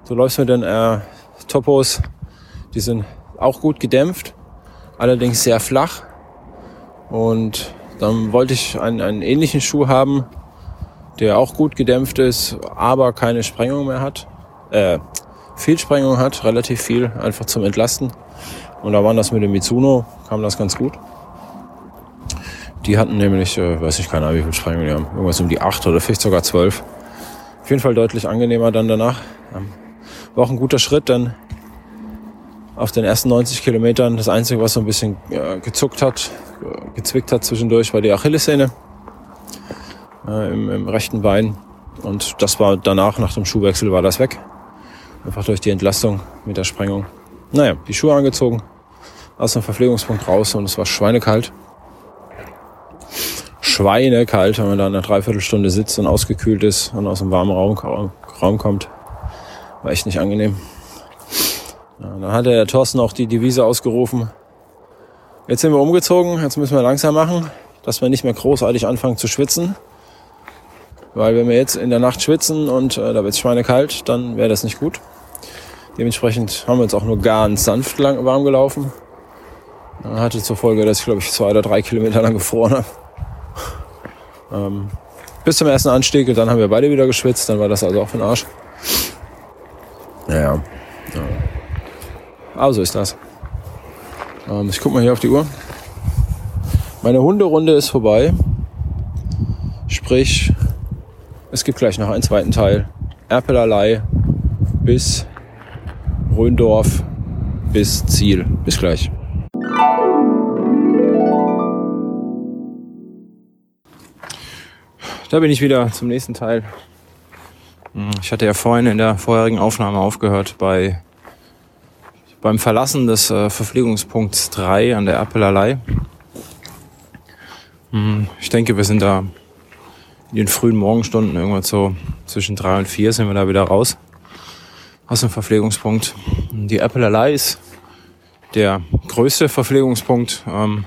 du läufst mit den äh, Topos, die sind auch gut gedämpft, allerdings sehr flach. Und dann wollte ich einen, einen ähnlichen Schuh haben, der auch gut gedämpft ist, aber keine Sprengung mehr hat. Äh, viel Sprengung hat, relativ viel, einfach zum Entlasten. Und da waren das mit dem Mitsuno, kam das ganz gut. Die hatten nämlich, äh, weiß ich keine Ahnung, wie viel Sprengung die haben. Irgendwas um die acht oder vielleicht sogar zwölf. Auf jeden Fall deutlich angenehmer dann danach. War auch ein guter Schritt, denn auf den ersten 90 Kilometern das Einzige, was so ein bisschen äh, gezuckt hat, äh, gezwickt hat zwischendurch, war die Achillessehne äh, im, im rechten Bein. Und das war danach, nach dem Schuhwechsel, war das weg. Einfach durch die Entlastung mit der Sprengung. Naja, die Schuhe angezogen, aus dem Verpflegungspunkt raus und es war schweinekalt schweinekalt, wenn man da eine Dreiviertelstunde sitzt und ausgekühlt ist und aus dem warmen Raum, Raum kommt. War echt nicht angenehm. Ja, dann hat der Thorsten auch die Devise ausgerufen. Jetzt sind wir umgezogen, jetzt müssen wir langsam machen, dass wir nicht mehr großartig anfangen zu schwitzen. Weil wenn wir jetzt in der Nacht schwitzen und äh, da wird es schweinekalt, dann wäre das nicht gut. Dementsprechend haben wir uns auch nur ganz sanft lang, warm gelaufen. Dann hatte zur Folge, dass ich glaube ich zwei oder drei Kilometer lang gefroren habe. Ähm, bis zum ersten Anstieg und dann haben wir beide wieder geschwitzt, dann war das also auch für den Arsch. Naja. Ja. Aber so ist das. Ähm, ich guck mal hier auf die Uhr. Meine Hunderunde ist vorbei. Sprich, es gibt gleich noch einen zweiten Teil. Erpelalei bis Röndorf bis Ziel. Bis gleich. Da bin ich wieder zum nächsten Teil. Ich hatte ja vorhin in der vorherigen Aufnahme aufgehört bei beim Verlassen des äh, Verpflegungspunkts 3 an der Appelalei. Hm, ich denke, wir sind da in den frühen Morgenstunden, irgendwann so zwischen 3 und 4 sind wir da wieder raus aus dem Verpflegungspunkt. Die Appelalei ist der größte Verpflegungspunkt, ähm,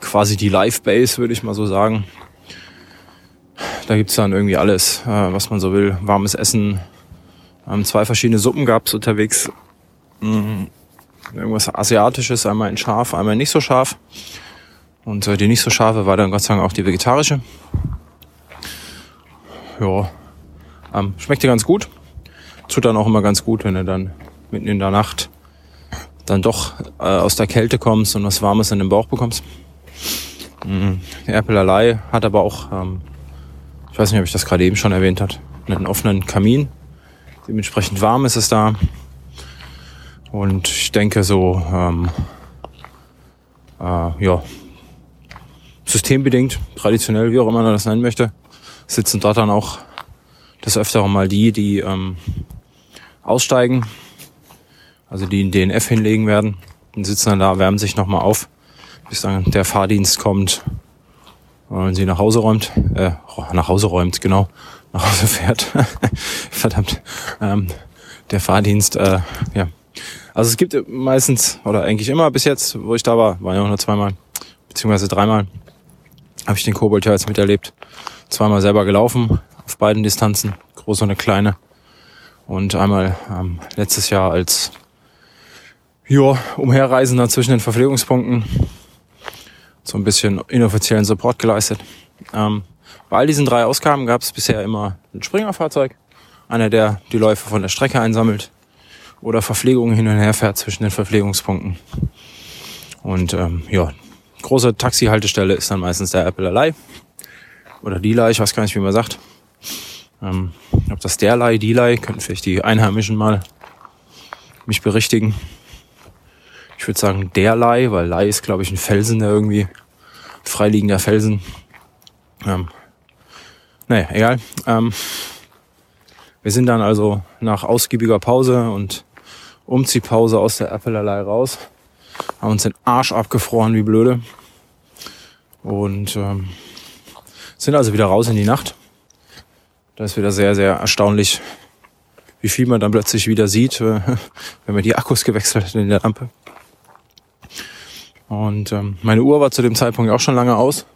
quasi die Live Base, würde ich mal so sagen. Da gibt's dann irgendwie alles, äh, was man so will. Warmes Essen. Ähm, zwei verschiedene Suppen gab's unterwegs. Mhm. Irgendwas Asiatisches, einmal in scharf, einmal nicht so scharf. Und äh, die nicht so scharfe war dann Gott sei Dank auch die vegetarische. Ja, ähm, schmeckte ganz gut. Tut dann auch immer ganz gut, wenn du dann mitten in der Nacht dann doch äh, aus der Kälte kommst und was Warmes in den Bauch bekommst. Mhm. Erpelalei hat aber auch ähm, ich weiß nicht, ob ich das gerade eben schon erwähnt hat, einen offenen Kamin. Dementsprechend warm ist es da. Und ich denke so, ähm, äh, ja, systembedingt, traditionell, wie auch immer man das nennen möchte, sitzen dort dann auch des Öfteren mal die, die ähm, aussteigen, also die einen DNF hinlegen werden, und sitzen dann da, wärmen sich nochmal auf, bis dann der Fahrdienst kommt und sie nach Hause räumt, äh, nach Hause räumt, genau, nach Hause fährt. Verdammt. Ähm, der Fahrdienst, äh, ja. Also es gibt meistens, oder eigentlich immer bis jetzt, wo ich da war, war ja auch nur zweimal, beziehungsweise dreimal, habe ich den Kobold ja jetzt miterlebt. Zweimal selber gelaufen, auf beiden Distanzen, große und eine kleine. Und einmal ähm, letztes Jahr als ja, Umherreisender zwischen den Verpflegungspunkten so ein bisschen inoffiziellen Support geleistet. Ähm, bei all diesen drei Ausgaben gab es bisher immer ein Springerfahrzeug, einer, der die Läufe von der Strecke einsammelt oder Verpflegungen hin und her fährt zwischen den Verpflegungspunkten. Und ähm, ja, große Taxihaltestelle ist dann meistens der Apple Alley oder die Lei, ich weiß gar nicht, wie man sagt. Ähm, ob das der Lei, die Lei, könnten vielleicht die Einheimischen mal mich berichtigen. Ich würde sagen der Lei, weil Lei ist, glaube ich, ein Felsen, der irgendwie freiliegender Felsen. Ähm, naja, egal. Ähm, wir sind dann also nach ausgiebiger Pause und Umziehpause aus der Appellerlei raus, haben uns den Arsch abgefroren wie blöde und ähm, sind also wieder raus in die Nacht. Da ist wieder sehr, sehr erstaunlich, wie viel man dann plötzlich wieder sieht, äh, wenn man die Akkus gewechselt hat in der Lampe. Und ähm, meine Uhr war zu dem Zeitpunkt auch schon lange aus.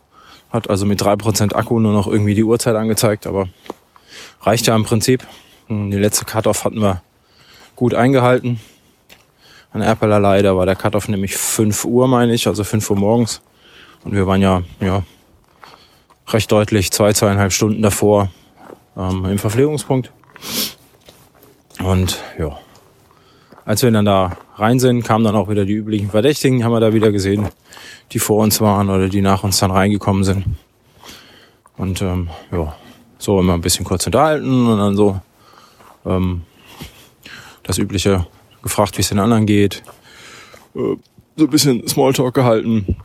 Hat also mit drei Prozent Akku nur noch irgendwie die Uhrzeit angezeigt, aber reicht ja im Prinzip. Hm, die letzte Cut-Off hatten wir gut eingehalten. An Erpelerlei, da war der Cut-Off nämlich 5 Uhr, meine ich, also 5 Uhr morgens. Und wir waren ja, ja recht deutlich zwei, zweieinhalb Stunden davor ähm, im Verpflegungspunkt. Und ja, als wir dann da rein sind, kamen dann auch wieder die üblichen Verdächtigen, haben wir da wieder gesehen, die vor uns waren oder die nach uns dann reingekommen sind. Und ähm, ja, so immer ein bisschen kurz unterhalten und dann so ähm, das übliche gefragt, wie es den anderen geht. Äh, so ein bisschen Smalltalk gehalten,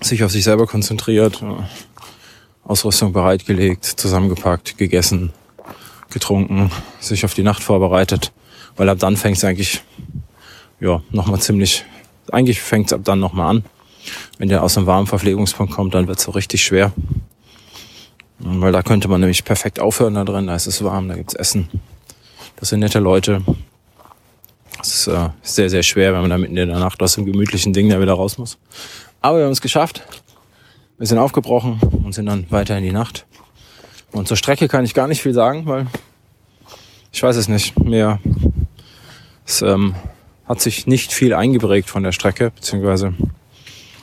sich auf sich selber konzentriert, Ausrüstung bereitgelegt, zusammengepackt, gegessen, getrunken, sich auf die Nacht vorbereitet weil ab dann fängt es eigentlich ja nochmal ziemlich, eigentlich fängt es ab dann nochmal an. Wenn der aus einem warmen Verpflegungspunkt kommt, dann wird es so richtig schwer. Weil da könnte man nämlich perfekt aufhören da drin, da ist es warm, da gibt's Essen. Das sind nette Leute. Es ist äh, sehr, sehr schwer, wenn man da mitten in der Nacht aus dem gemütlichen Ding da wieder raus muss. Aber wir haben es geschafft. Wir sind aufgebrochen und sind dann weiter in die Nacht. Und zur Strecke kann ich gar nicht viel sagen, weil ich weiß es nicht. Mir es ähm, hat sich nicht viel eingeprägt von der Strecke, beziehungsweise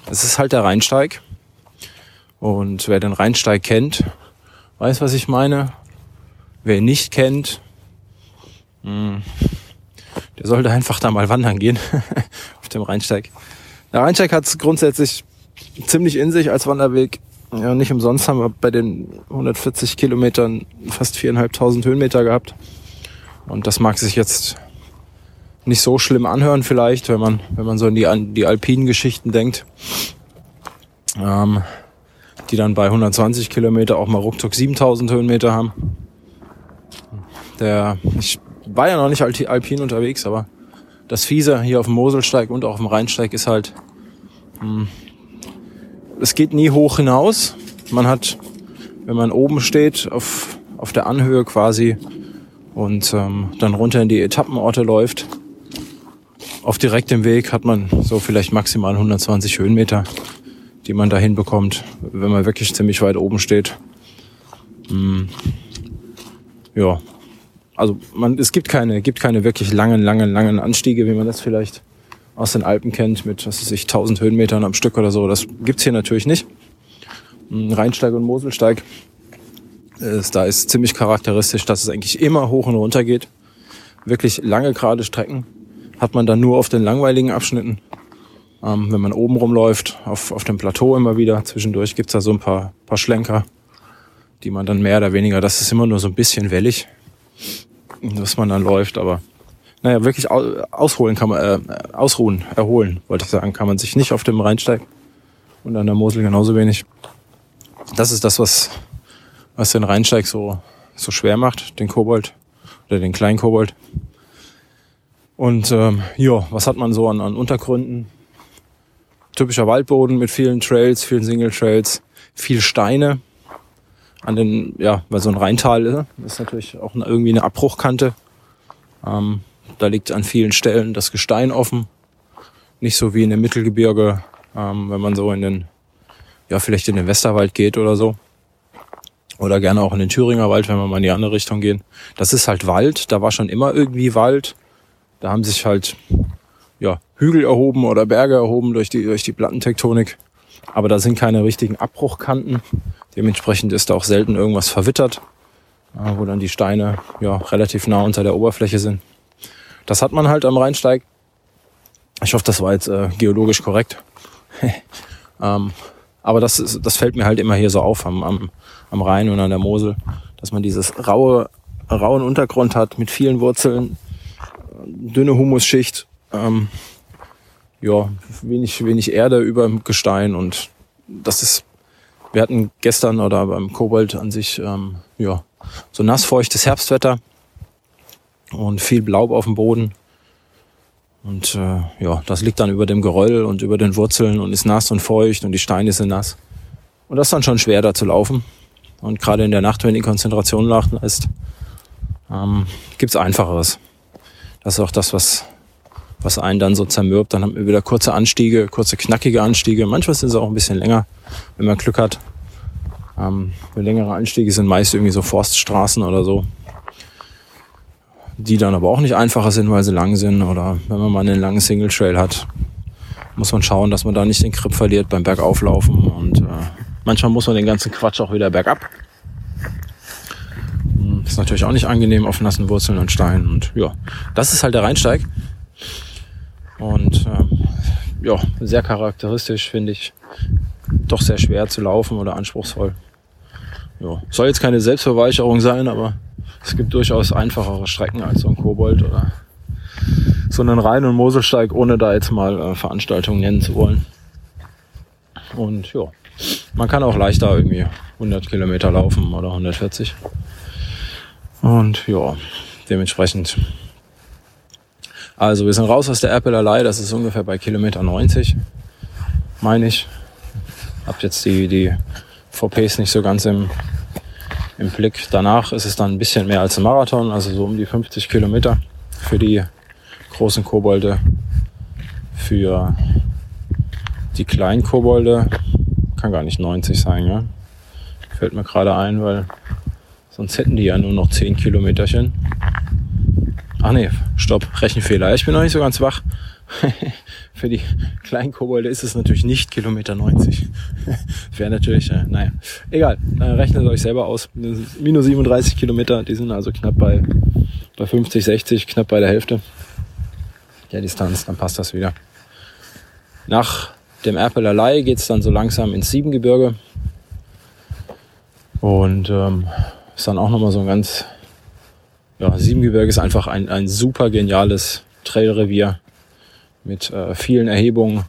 es ist halt der Rheinsteig. Und wer den Rheinsteig kennt, weiß, was ich meine. Wer ihn nicht kennt, der sollte einfach da mal wandern gehen auf dem Rheinsteig. Der Rheinsteig hat es grundsätzlich ziemlich in sich als Wanderweg. Ja, nicht umsonst haben wir bei den 140 Kilometern fast viereinhalbtausend Höhenmeter gehabt. Und das mag sich jetzt nicht so schlimm anhören vielleicht, wenn man, wenn man so in die, die alpinen Geschichten denkt. Ähm, die dann bei 120 Kilometer auch mal ruckzuck 7000 Höhenmeter haben. Der, ich war ja noch nicht alpin unterwegs, aber das Fiese hier auf dem Moselsteig und auch auf dem Rheinsteig ist halt, hm, es geht nie hoch hinaus. Man hat, wenn man oben steht, auf, auf der Anhöhe quasi und ähm, dann runter in die Etappenorte läuft, auf direktem Weg hat man so vielleicht maximal 120 Höhenmeter, die man da hinbekommt, wenn man wirklich ziemlich weit oben steht. Hm. Ja, also man, es gibt keine, gibt keine wirklich langen, langen, langen Anstiege, wie man das vielleicht aus den Alpen kennt, mit, was weiß ich, 1000 Höhenmetern am Stück oder so. Das gibt's hier natürlich nicht. Hm, Rheinsteig und Moselsteig, ist, da ist ziemlich charakteristisch, dass es eigentlich immer hoch und runter geht. Wirklich lange gerade Strecken hat man dann nur auf den langweiligen Abschnitten. Ähm, wenn man oben rumläuft, auf, auf dem Plateau immer wieder, zwischendurch gibt's da so ein paar, paar Schlenker, die man dann mehr oder weniger, das ist immer nur so ein bisschen wellig, dass man dann läuft, aber naja, wirklich ausholen kann man, äh, ausruhen, erholen, wollte ich sagen, kann man sich nicht auf dem Rheinsteig. und an der Mosel genauso wenig. Das ist das, was, was den Rheinsteig so, so schwer macht, den Kobold oder den kleinen Kobold. Und ähm, ja, was hat man so an, an Untergründen? Typischer Waldboden mit vielen Trails, vielen Single Trails, viel Steine. An den, ja, weil so ein Rheintal ist, ist natürlich auch irgendwie eine Abbruchkante. Ähm, da liegt an vielen Stellen das Gestein offen. Nicht so wie in dem Mittelgebirge, ähm, wenn man so in den, ja, vielleicht in den Westerwald geht oder so. Oder gerne auch in den Thüringer Wald, wenn wir mal in die andere Richtung gehen. Das ist halt Wald, da war schon immer irgendwie Wald. Da haben sich halt, ja, Hügel erhoben oder Berge erhoben durch die, durch die Plattentektonik. Aber da sind keine richtigen Abbruchkanten. Dementsprechend ist da auch selten irgendwas verwittert, äh, wo dann die Steine ja relativ nah unter der Oberfläche sind. Das hat man halt am Rheinsteig. Ich hoffe, das war jetzt äh, geologisch korrekt. ähm, aber das, ist, das fällt mir halt immer hier so auf am, am, am Rhein und an der Mosel, dass man dieses raue, rauen Untergrund hat mit vielen Wurzeln, dünne Humusschicht, ähm, ja, wenig, wenig Erde über dem Gestein und das ist, wir hatten gestern oder beim Kobold an sich, ähm, ja, so nassfeuchtes Herbstwetter und viel Laub auf dem Boden. Und äh, ja, das liegt dann über dem Geröll und über den Wurzeln und ist nass und feucht und die Steine sind nass. Und das ist dann schon schwer, da zu laufen. Und gerade in der Nacht, wenn die Konzentration lachen ist, ähm, gibt's Einfacheres. Das ist auch das, was, was einen dann so zermürbt. Dann haben wir wieder kurze Anstiege, kurze knackige Anstiege. Manchmal sind sie auch ein bisschen länger, wenn man Glück hat. Ähm, längere Anstiege sind meist irgendwie so Forststraßen oder so die dann aber auch nicht einfacher sind, weil sie lang sind. Oder wenn man mal einen langen Single Trail hat, muss man schauen, dass man da nicht den Grip verliert beim Bergauflaufen. Und äh, manchmal muss man den ganzen Quatsch auch wieder bergab. Hm, ist natürlich auch nicht angenehm auf nassen Wurzeln und Steinen. Und ja, das ist halt der Rheinsteig. Und ähm, ja, sehr charakteristisch, finde ich. Doch sehr schwer zu laufen oder anspruchsvoll. Ja, soll jetzt keine Selbstverweicherung sein, aber es gibt durchaus einfachere Strecken als so ein Kobold oder so einen Rhein- und Moselsteig, ohne da jetzt mal äh, Veranstaltungen nennen zu wollen. Und ja, man kann auch leichter irgendwie 100 Kilometer laufen oder 140. Und ja, dementsprechend. Also wir sind raus aus der Erpelerlei, das ist ungefähr bei Kilometer 90, meine ich. Hab jetzt die, die VPs nicht so ganz im, im Blick. Danach ist es dann ein bisschen mehr als ein Marathon, also so um die 50 Kilometer für die großen Kobolde. Für die kleinen Kobolde kann gar nicht 90 sein, ja. Fällt mir gerade ein, weil sonst hätten die ja nur noch 10 Kilometerchen. Ach nee, stopp, Rechenfehler. Ich bin noch nicht so ganz wach. Für die kleinen Kobolde ist es natürlich nicht Kilometer 90. Wäre natürlich, äh, naja, egal. Äh, rechnet euch selber aus. Minus 37 Kilometer, die sind also knapp bei, bei 50, 60, knapp bei der Hälfte der Distanz. Dann passt das wieder. Nach dem Erpelerlei geht's dann so langsam ins Siebengebirge. Und ähm, ist dann auch nochmal so ein ganz, ja, Siebengebirge ist einfach ein, ein super geniales Trailrevier mit äh, vielen Erhebungen,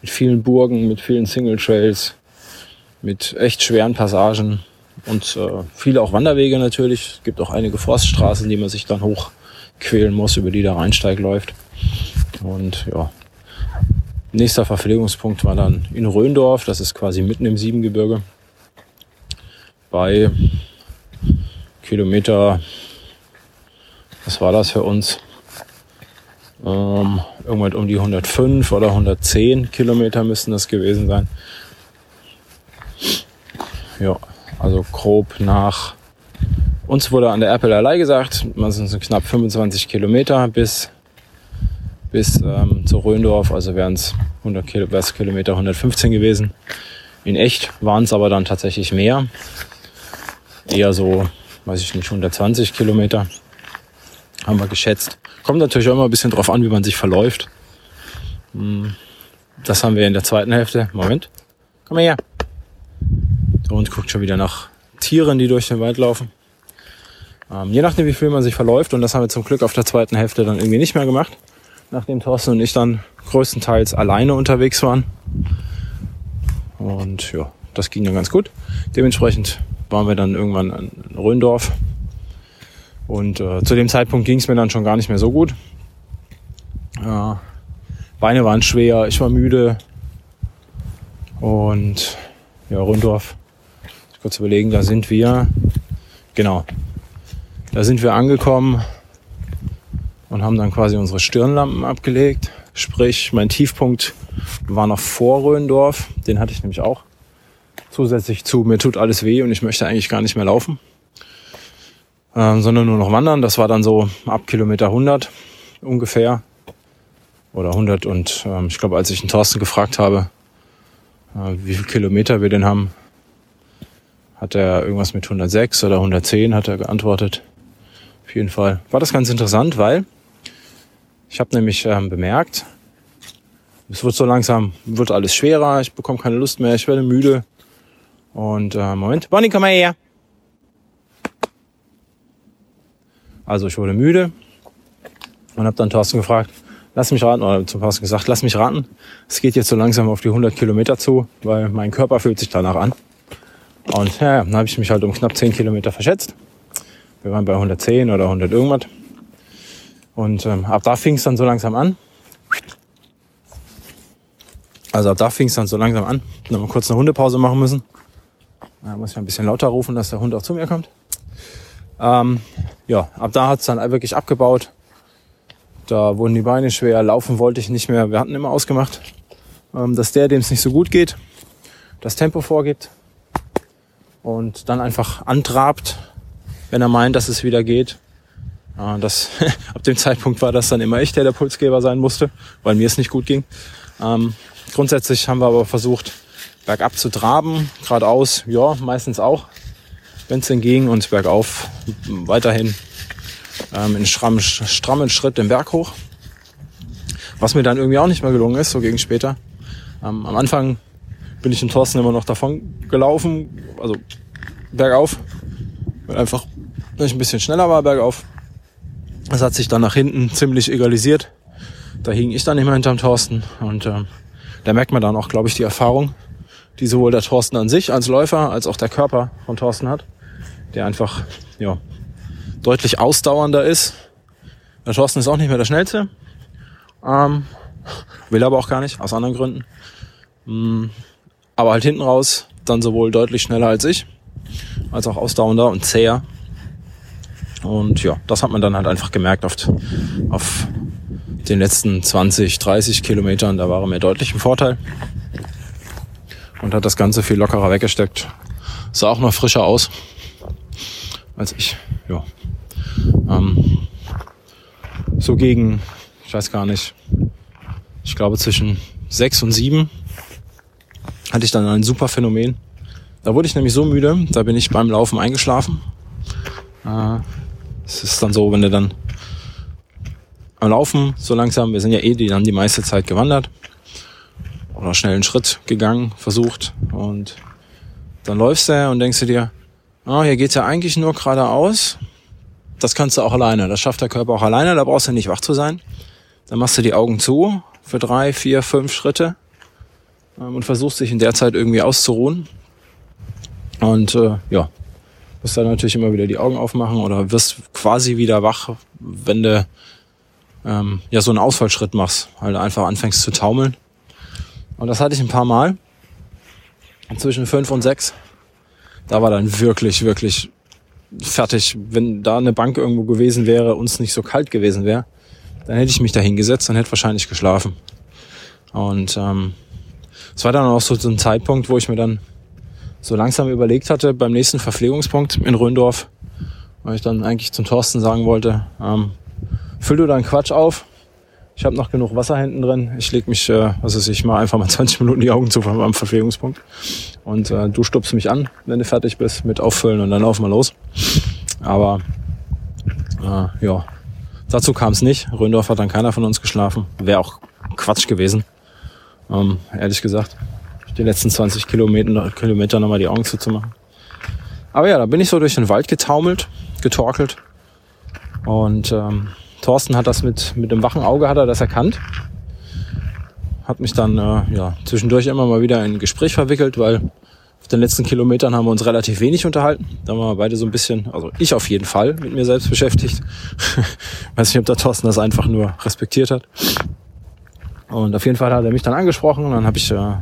mit vielen Burgen, mit vielen Single Trails, mit echt schweren Passagen und äh, viele auch Wanderwege natürlich. Es gibt auch einige Forststraßen, die man sich dann hochquälen muss, über die der Rheinsteig läuft. Und ja, nächster Verpflegungspunkt war dann in Röndorf, das ist quasi mitten im Siebengebirge. Bei Kilometer, was war das für uns? Ähm, irgendwann um die 105 oder 110 Kilometer müssten das gewesen sein. Ja, also grob nach uns wurde an der Erpelerlei gesagt, man sind so knapp 25 Kilometer bis, bis ähm, zu Röndorf, also wären es 100 Kilo, Kilometer 115 gewesen. In echt waren es aber dann tatsächlich mehr. Eher so, weiß ich nicht, 120 Kilometer haben wir geschätzt. Kommt natürlich auch immer ein bisschen drauf an, wie man sich verläuft. Hm, das haben wir in der zweiten Hälfte. Moment. Komm mal her. Der Hund guckt schon wieder nach Tieren, die durch den Wald laufen. Ähm, je nachdem, wie viel man sich verläuft, und das haben wir zum Glück auf der zweiten Hälfte dann irgendwie nicht mehr gemacht, nachdem Thorsten und ich dann größtenteils alleine unterwegs waren. Und ja, das ging dann ganz gut. Dementsprechend waren wir dann irgendwann in Röndorf. Und äh, zu dem Zeitpunkt ging es mir dann schon gar nicht mehr so gut. Äh, Beine waren schwer, ich war müde. Und ja, Röndorf, kurz überlegen, da sind wir, genau, da sind wir angekommen und haben dann quasi unsere Stirnlampen abgelegt. Sprich, mein Tiefpunkt war noch vor Röndorf, den hatte ich nämlich auch zusätzlich zu, mir tut alles weh und ich möchte eigentlich gar nicht mehr laufen, ähm, sondern nur noch wandern. Das war dann so ab Kilometer 100 ungefähr oder 100 und ähm, ich glaube, als ich den Thorsten gefragt habe, äh, wie viele Kilometer wir denn haben, hat er irgendwas mit 106 oder 110 hat er geantwortet. Auf jeden Fall war das ganz interessant, weil ich habe nämlich ähm, bemerkt, es wird so langsam, wird alles schwerer, ich bekomme keine Lust mehr, ich werde müde. Und äh, Moment, Bonnie, komm mal her. Also ich wurde müde und habe dann Thorsten gefragt, lass mich raten, oder zum Thorsten gesagt, lass mich raten. Es geht jetzt so langsam auf die 100 Kilometer zu, weil mein Körper fühlt sich danach an. Und ja, dann habe ich mich halt um knapp 10 Kilometer verschätzt. Wir waren bei 110 oder 100 irgendwas. Und ähm, ab da fing es dann so langsam an. Also ab da fing es dann so langsam an. Dann mal kurz eine Hundepause machen müssen. Da muss ich ein bisschen lauter rufen, dass der Hund auch zu mir kommt. Ähm, ja, ab da hat es dann wirklich abgebaut. Da wurden die Beine schwer, laufen wollte ich nicht mehr. Wir hatten immer ausgemacht, ähm, dass der, dem es nicht so gut geht, das Tempo vorgibt und dann einfach antrabt, wenn er meint, dass es wieder geht. Äh, das, ab dem Zeitpunkt war das dann immer ich, der der Pulsgeber sein musste, weil mir es nicht gut ging. Ähm, grundsätzlich haben wir aber versucht, bergab zu traben, geradeaus, ja, meistens auch, wenn es denn ging, und bergauf weiterhin ähm, in strammen, strammen Schritt den Berg hoch. Was mir dann irgendwie auch nicht mehr gelungen ist, so gegen später. Ähm, am Anfang bin ich im Thorsten immer noch davon gelaufen, also bergauf, weil einfach weil ich ein bisschen schneller war bergauf. Das hat sich dann nach hinten ziemlich egalisiert. Da hing ich dann immer hinterm Thorsten und ähm, da merkt man dann auch, glaube ich, die Erfahrung, die sowohl der Thorsten an sich als Läufer als auch der Körper von Thorsten hat, der einfach ja, deutlich ausdauernder ist. Der Thorsten ist auch nicht mehr der Schnellste, ähm, will aber auch gar nicht, aus anderen Gründen. Mm, aber halt hinten raus dann sowohl deutlich schneller als ich, als auch ausdauernder und zäher. Und ja, das hat man dann halt einfach gemerkt auf, auf den letzten 20, 30 Kilometern. Da war er mir deutlich im Vorteil und hat das Ganze viel lockerer weggesteckt. Sah auch noch frischer aus als ich. Ja. Ähm, so gegen, ich weiß gar nicht, ich glaube zwischen sechs und sieben hatte ich dann ein super Phänomen. Da wurde ich nämlich so müde, da bin ich beim Laufen eingeschlafen. Äh, es ist dann so, wenn du dann am Laufen so langsam, wir sind ja eh die, dann die meiste Zeit gewandert, oder schnell einen Schritt gegangen, versucht und dann läufst du und denkst du dir, oh, hier geht's ja eigentlich nur geradeaus. Das kannst du auch alleine, das schafft der Körper auch alleine, da brauchst du nicht wach zu sein. Dann machst du die Augen zu für drei, vier, fünf Schritte ähm, und versuchst dich in der Zeit irgendwie auszuruhen. Und äh, ja, wirst dann natürlich immer wieder die Augen aufmachen oder wirst quasi wieder wach, wenn du ähm, ja so einen Ausfallschritt machst, weil du einfach anfängst zu taumeln. Und das hatte ich ein paar Mal. Zwischen fünf und sechs. Da war dann wirklich, wirklich fertig. Wenn da eine Bank irgendwo gewesen wäre, uns nicht so kalt gewesen wäre, dann hätte ich mich da hingesetzt und hätte wahrscheinlich geschlafen. Und ähm, es war dann auch so ein Zeitpunkt, wo ich mir dann so langsam überlegt hatte, beim nächsten Verpflegungspunkt in Röndorf, weil ich dann eigentlich zum Thorsten sagen wollte, ähm, füll du deinen Quatsch auf, ich habe noch genug Wasser hinten drin. Ich leg mich, äh, weiß ich, mal einfach mal 20 Minuten die Augen zu am Verpflegungspunkt. Und äh, du stupst mich an, wenn du fertig bist mit Auffüllen und dann laufen wir los. Aber äh, ja, dazu kam es nicht. Röndorf hat dann keiner von uns geschlafen. Wäre auch Quatsch gewesen. Ähm, ehrlich gesagt. Die letzten 20 Kilometer, Kilometer nochmal die Augen zuzumachen. Aber ja, da bin ich so durch den Wald getaumelt, getorkelt. Und ähm, Thorsten hat das mit, mit dem wachen Auge hat er das erkannt. hat mich dann äh, ja, zwischendurch immer mal wieder in ein Gespräch verwickelt, weil auf den letzten Kilometern haben wir uns relativ wenig unterhalten. Da waren wir beide so ein bisschen, also ich auf jeden Fall, mit mir selbst beschäftigt. Weiß nicht, ob der Thorsten das einfach nur respektiert hat. Und auf jeden Fall hat er mich dann angesprochen und dann habe ich äh,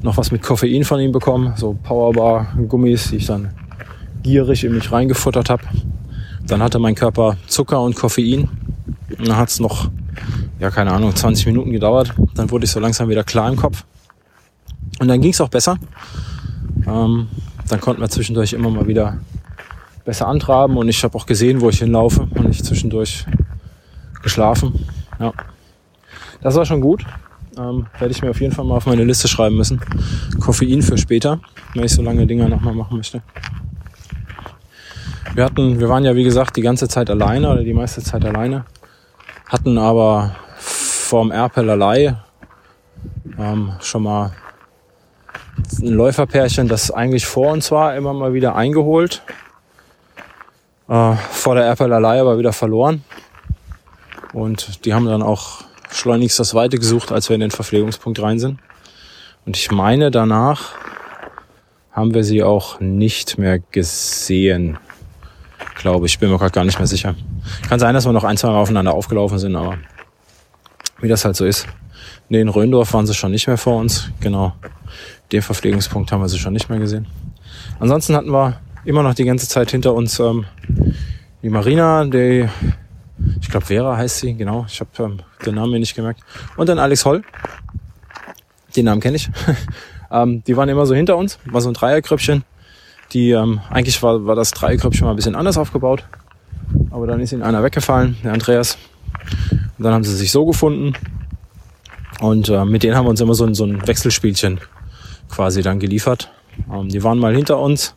noch was mit Koffein von ihm bekommen, so Powerbar-Gummis, die ich dann gierig in mich reingefuttert habe. Dann hatte mein Körper Zucker und Koffein. Und dann hat es noch, ja keine Ahnung, 20 Minuten gedauert. Dann wurde ich so langsam wieder klar im Kopf. Und dann ging es auch besser. Ähm, dann konnten wir zwischendurch immer mal wieder besser antraben und ich habe auch gesehen, wo ich hinlaufe und nicht zwischendurch geschlafen. Ja. Das war schon gut. Ähm, werde ich mir auf jeden Fall mal auf meine Liste schreiben müssen. Koffein für später, wenn ich so lange Dinger nochmal machen möchte. Wir hatten, wir waren ja wie gesagt die ganze Zeit alleine oder die meiste Zeit alleine, hatten aber vorm Erpelalei ähm, schon mal ein Läuferpärchen, das eigentlich vor uns war, immer mal wieder eingeholt. Äh, vor der Erpelalei aber wieder verloren. Und die haben dann auch schleunigst das Weite gesucht, als wir in den Verpflegungspunkt rein sind. Und ich meine, danach haben wir sie auch nicht mehr gesehen. Glaube ich, bin mir gerade gar nicht mehr sicher. Kann sein, dass wir noch ein, zwei Mal aufeinander aufgelaufen sind, aber wie das halt so ist. Nee, in Röndorf waren sie schon nicht mehr vor uns. Genau. Den Verpflegungspunkt haben wir sie schon nicht mehr gesehen. Ansonsten hatten wir immer noch die ganze Zeit hinter uns ähm, die Marina, die, ich glaube Vera heißt sie, genau. Ich habe ähm, den Namen mir nicht gemerkt. Und dann Alex Holl. Den Namen kenne ich. ähm, die waren immer so hinter uns. War so ein Dreierkröpfchen. Die, ähm, eigentlich war, war das Dreierkröpfchen mal ein bisschen anders aufgebaut. Aber dann ist ihnen einer weggefallen, der Andreas. Und dann haben sie sich so gefunden. Und äh, mit denen haben wir uns immer so ein, so ein Wechselspielchen quasi dann geliefert. Ähm, die waren mal hinter uns,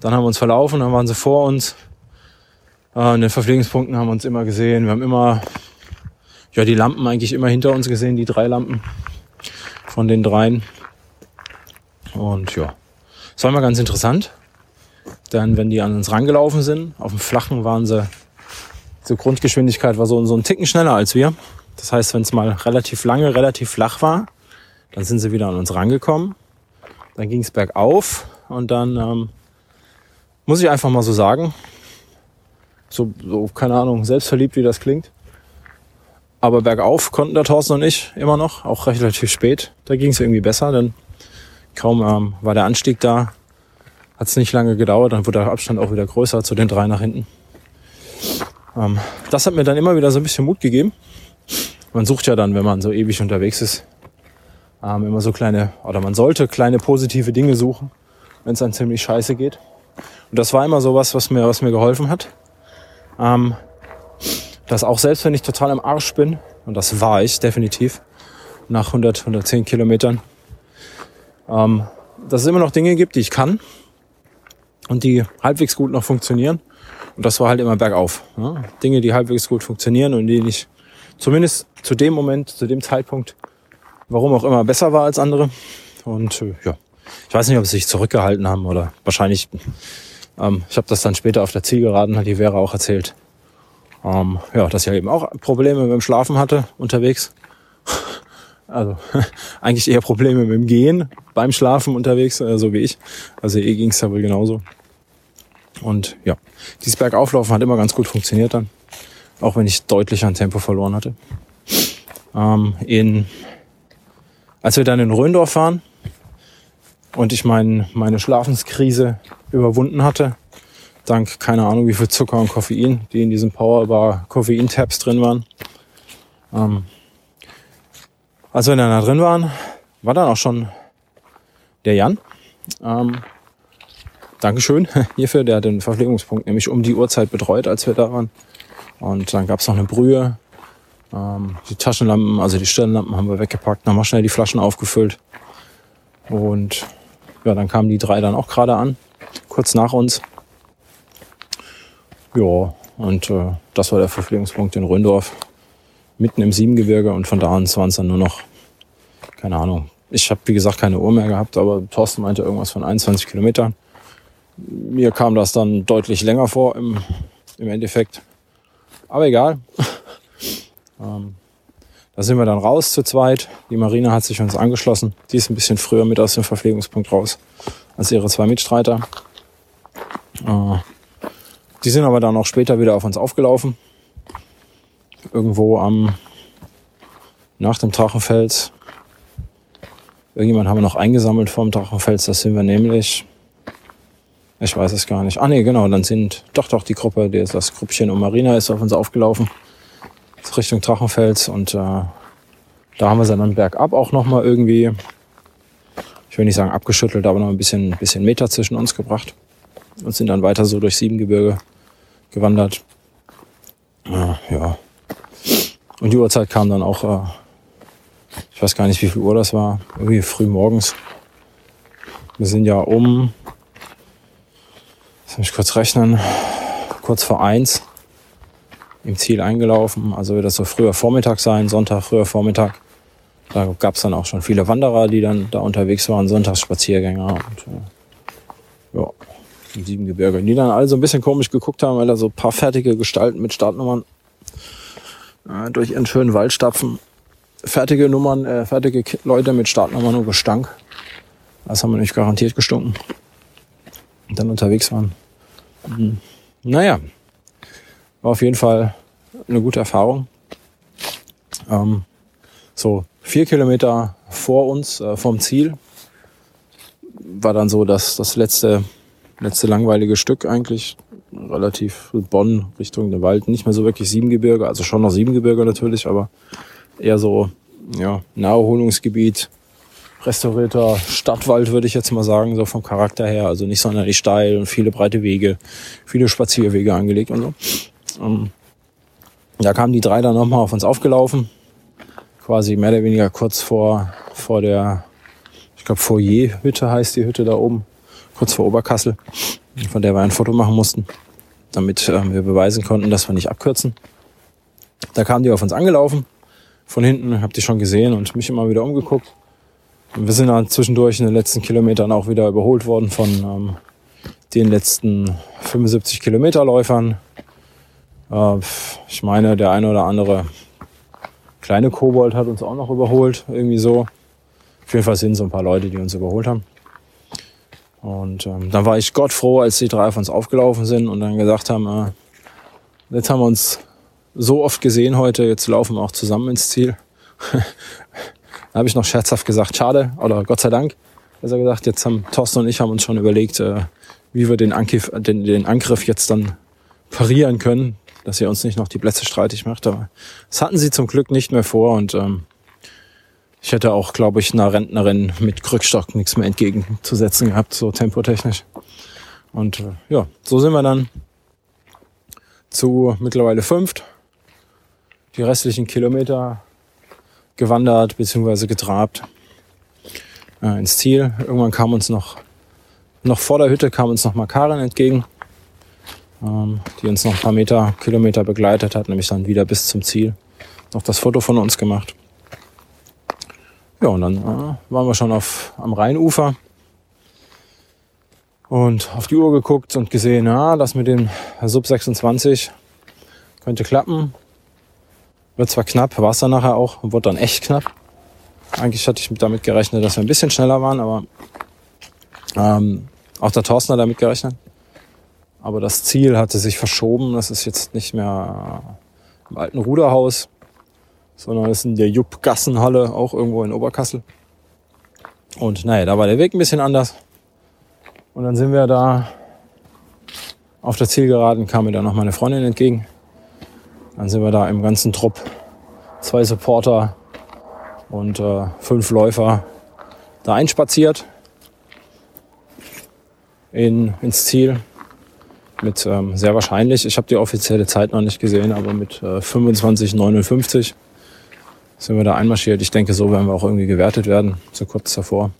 dann haben wir uns verlaufen, dann waren sie vor uns. Äh, in den Verpflegungspunkten haben wir uns immer gesehen. Wir haben immer, ja, die Lampen eigentlich immer hinter uns gesehen, die drei Lampen von den dreien. Und ja, es war immer ganz interessant. Dann, wenn die an uns rangelaufen sind, auf dem Flachen waren sie, zur Grundgeschwindigkeit war so, so ein Ticken schneller als wir. Das heißt, wenn es mal relativ lange, relativ flach war, dann sind sie wieder an uns rangekommen. Dann ging es bergauf und dann ähm, muss ich einfach mal so sagen, so, so, keine Ahnung, selbstverliebt, wie das klingt. Aber bergauf konnten der Thorsten und ich immer noch, auch relativ spät. Da ging es irgendwie besser, denn kaum ähm, war der Anstieg da, hat es nicht lange gedauert, dann wurde der Abstand auch wieder größer zu den drei nach hinten. Ähm, das hat mir dann immer wieder so ein bisschen Mut gegeben. Man sucht ja dann, wenn man so ewig unterwegs ist, ähm, immer so kleine, oder man sollte kleine positive Dinge suchen, wenn es dann ziemlich scheiße geht. Und das war immer so was, was mir, was mir geholfen hat. Ähm, dass auch selbst wenn ich total am Arsch bin, und das war ich definitiv, nach 100, 110 Kilometern, ähm, dass es immer noch Dinge gibt, die ich kann und die halbwegs gut noch funktionieren. Und das war halt immer bergauf. Ja? Dinge, die halbwegs gut funktionieren und die ich zumindest zu dem Moment, zu dem Zeitpunkt, warum auch immer, besser war als andere. Und äh, ja, ich weiß nicht, ob sie sich zurückgehalten haben oder wahrscheinlich. Ähm, ich habe das dann später auf der Zielgeraden, hat die Vera auch erzählt. Ähm, ja, dass sie eben auch Probleme mit dem Schlafen hatte unterwegs. Also eigentlich eher Probleme mit dem Gehen beim Schlafen unterwegs, äh, so wie ich. Also ihr ging es ja wohl genauso. Und ja, dieses Bergauflaufen hat immer ganz gut funktioniert dann. Auch wenn ich deutlich an Tempo verloren hatte. Ähm, in, als wir dann in Röndorf waren und ich mein, meine Schlafenskrise überwunden hatte, dank keine Ahnung wie viel Zucker und Koffein, die in diesem Powerbar Koffein-Tabs drin waren. Ähm, als wir dann da drin waren, war dann auch schon der Jan. Ähm, Dankeschön hierfür, der hat den Verpflegungspunkt nämlich um die Uhrzeit betreut, als wir da waren. Und dann gab es noch eine Brühe. Ähm, die Taschenlampen, also die Stirnlampen haben wir weggepackt, nochmal schnell die Flaschen aufgefüllt. Und ja, dann kamen die drei dann auch gerade an, kurz nach uns. Ja, und äh, das war der Verpflegungspunkt in Röndorf, mitten im Siebengebirge. Und von da an waren es dann nur noch, keine Ahnung. Ich habe, wie gesagt, keine Uhr mehr gehabt, aber Thorsten meinte irgendwas von 21 Kilometern. Mir kam das dann deutlich länger vor im, im Endeffekt. Aber egal. ähm, Da sind wir dann raus zu zweit. Die Marina hat sich uns angeschlossen. Die ist ein bisschen früher mit aus dem Verpflegungspunkt raus als ihre zwei Mitstreiter. Äh, die sind aber dann auch später wieder auf uns aufgelaufen. Irgendwo am, nach dem Drachenfels. Irgendjemand haben wir noch eingesammelt vom Drachenfels. Das sind wir nämlich, ich weiß es gar nicht. Ah nee, genau, dann sind doch doch die Gruppe, das Gruppchen um Marina ist auf uns aufgelaufen. Richtung Drachenfels und äh, da haben wir sie dann bergab auch nochmal irgendwie, ich will nicht sagen abgeschüttelt, aber noch ein bisschen, bisschen Meter zwischen uns gebracht und sind dann weiter so durch Siebengebirge gewandert. Ja, ja. Und die Uhrzeit kam dann auch, äh, ich weiß gar nicht, wie viel Uhr das war, irgendwie früh morgens. Wir sind ja um, lass mich kurz rechnen, kurz vor eins im Ziel eingelaufen. Also wird das so früher Vormittag sein, Sonntag früher Vormittag. Da gab es dann auch schon viele Wanderer, die dann da unterwegs waren, Sonntagsspaziergänger und äh, ja, sieben Gebirge. Die dann alle so ein bisschen komisch geguckt haben, weil da so ein paar fertige Gestalten mit Startnummern äh, durch ihren schönen Wald stapfen. Fertige Nummern, äh, fertige Leute mit Startnummern und Gestank. Das haben wir nicht garantiert gestunken. Und dann unterwegs waren. Mhm. Naja, war auf jeden Fall eine gute Erfahrung. Ähm, so vier Kilometer vor uns, äh, vom Ziel, war dann so das, das letzte, letzte langweilige Stück eigentlich. Relativ Bonn Richtung den Wald. Nicht mehr so wirklich Siebengebirge, also schon noch Siebengebirge natürlich, aber eher so ja, Naherholungsgebiet, restaurierter Stadtwald, würde ich jetzt mal sagen, so vom Charakter her. Also nicht sonderlich steil und viele breite Wege, viele Spazierwege angelegt und so. Ähm, da kamen die drei dann nochmal auf uns aufgelaufen. Quasi mehr oder weniger kurz vor, vor der, ich glaube, Foyer-Hütte heißt die Hütte da oben. Kurz vor Oberkassel, von der wir ein Foto machen mussten, damit äh, wir beweisen konnten, dass wir nicht abkürzen. Da kamen die auf uns angelaufen. Von hinten habt ihr schon gesehen und mich immer wieder umgeguckt. Und wir sind dann zwischendurch in den letzten Kilometern auch wieder überholt worden von ähm, den letzten 75 Kilometerläufern. Äh, ich meine, der eine oder andere kleine Kobold hat uns auch noch überholt, irgendwie so. Auf jeden Fall sind so ein paar Leute, die uns überholt haben. Und ähm, dann war ich Gott froh, als die drei auf uns aufgelaufen sind und dann gesagt haben, äh, jetzt haben wir uns so oft gesehen heute, jetzt laufen wir auch zusammen ins Ziel. da habe ich noch scherzhaft gesagt, schade, oder Gott sei Dank, besser gesagt, jetzt haben Thorsten und ich haben uns schon überlegt, äh, wie wir den Angriff, den, den Angriff jetzt dann parieren können dass ihr uns nicht noch die Plätze streitig macht. Aber das hatten sie zum Glück nicht mehr vor und ähm, ich hätte auch, glaube ich, einer Rentnerin mit Krückstock nichts mehr entgegenzusetzen gehabt, so tempotechnisch. Und äh, ja, so sind wir dann zu mittlerweile fünft. Die restlichen Kilometer gewandert bzw. getrabt äh, ins Ziel. Irgendwann kam uns noch, noch vor der Hütte kam uns noch Makarin entgegen ähm, die uns noch ein paar Meter, Kilometer begleitet hat, nämlich dann wieder bis zum Ziel. Noch das Foto von uns gemacht. Ja, und dann äh, waren wir schon auf, am Rheinufer und auf die Uhr geguckt und gesehen, ja, das mit dem Sub 26 könnte klappen. Wird zwar knapp, war es dann nachher auch, wurde dann echt knapp. Eigentlich hatte ich damit gerechnet, dass wir ein bisschen schneller waren, aber ähm, auch der Thorsten hat damit gerechnet. Aber das Ziel hatte sich verschoben. Das ist jetzt nicht mehr im alten Ruderhaus, sondern ist in der Jupp-Gassenhalle, auch irgendwo in Oberkassel. Und naja, da war der Weg ein bisschen anders. Und dann sind wir da auf der Zielgeraden, kam mir dann noch meine Freundin entgegen. Dann sind wir da im ganzen Trupp, zwei Supporter und äh, fünf Läufer da einspaziert in, ins Ziel mit ähm, sehr wahrscheinlich, ich habe die offizielle Zeit noch nicht gesehen, aber mit äh, 25,59 sind wir da einmarschiert. Ich denke, so werden wir auch irgendwie gewertet werden, so kurz davor.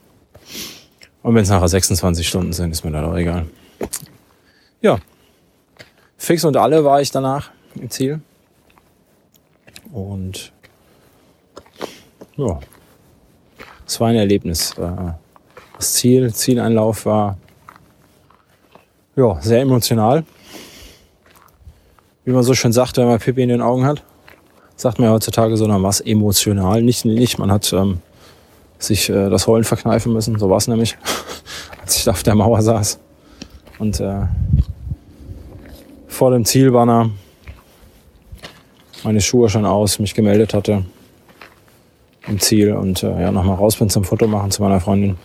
Und wenn es nachher 26 Stunden sind, ist mir dann auch egal. Ja, fix und alle war ich danach im Ziel. Und ja, es war ein Erlebnis. Äh, das Ziel, Zieleinlauf war ja, sehr emotional. Wie man so schön sagt, wenn man Pippi in den Augen hat. sagt man ja heutzutage so, dann was emotional. Nicht, nicht, man hat ähm, sich äh, das Heulen verkneifen müssen. So war es nämlich, als ich da auf der Mauer saß. Und äh, vor dem Zielbanner meine Schuhe schon aus, mich gemeldet hatte im Ziel und äh, ja, nochmal raus bin zum Foto machen zu meiner Freundin.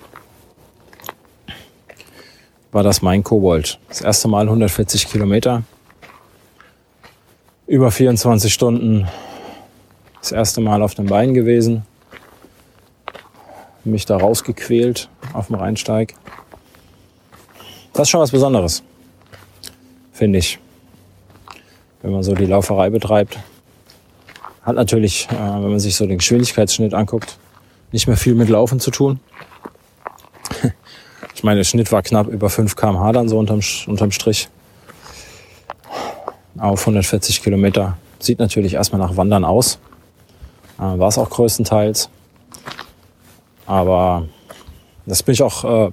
War das mein Kobold. Das erste Mal 140 Kilometer. Über 24 Stunden das erste Mal auf den Beinen gewesen. Mich da rausgequält auf dem Rheinsteig. Das ist schon was Besonderes, finde ich. Wenn man so die Lauferei betreibt. Hat natürlich, äh, wenn man sich so den Geschwindigkeitsschnitt anguckt, nicht mehr viel mit Laufen zu tun. ich meine, der Schnitt war knapp über 5 km/h dann so unterm, unterm Strich. Auf 140 Kilometer. Sieht natürlich erstmal nach Wandern aus. Äh, war es auch größtenteils. Aber das bin ich auch, äh,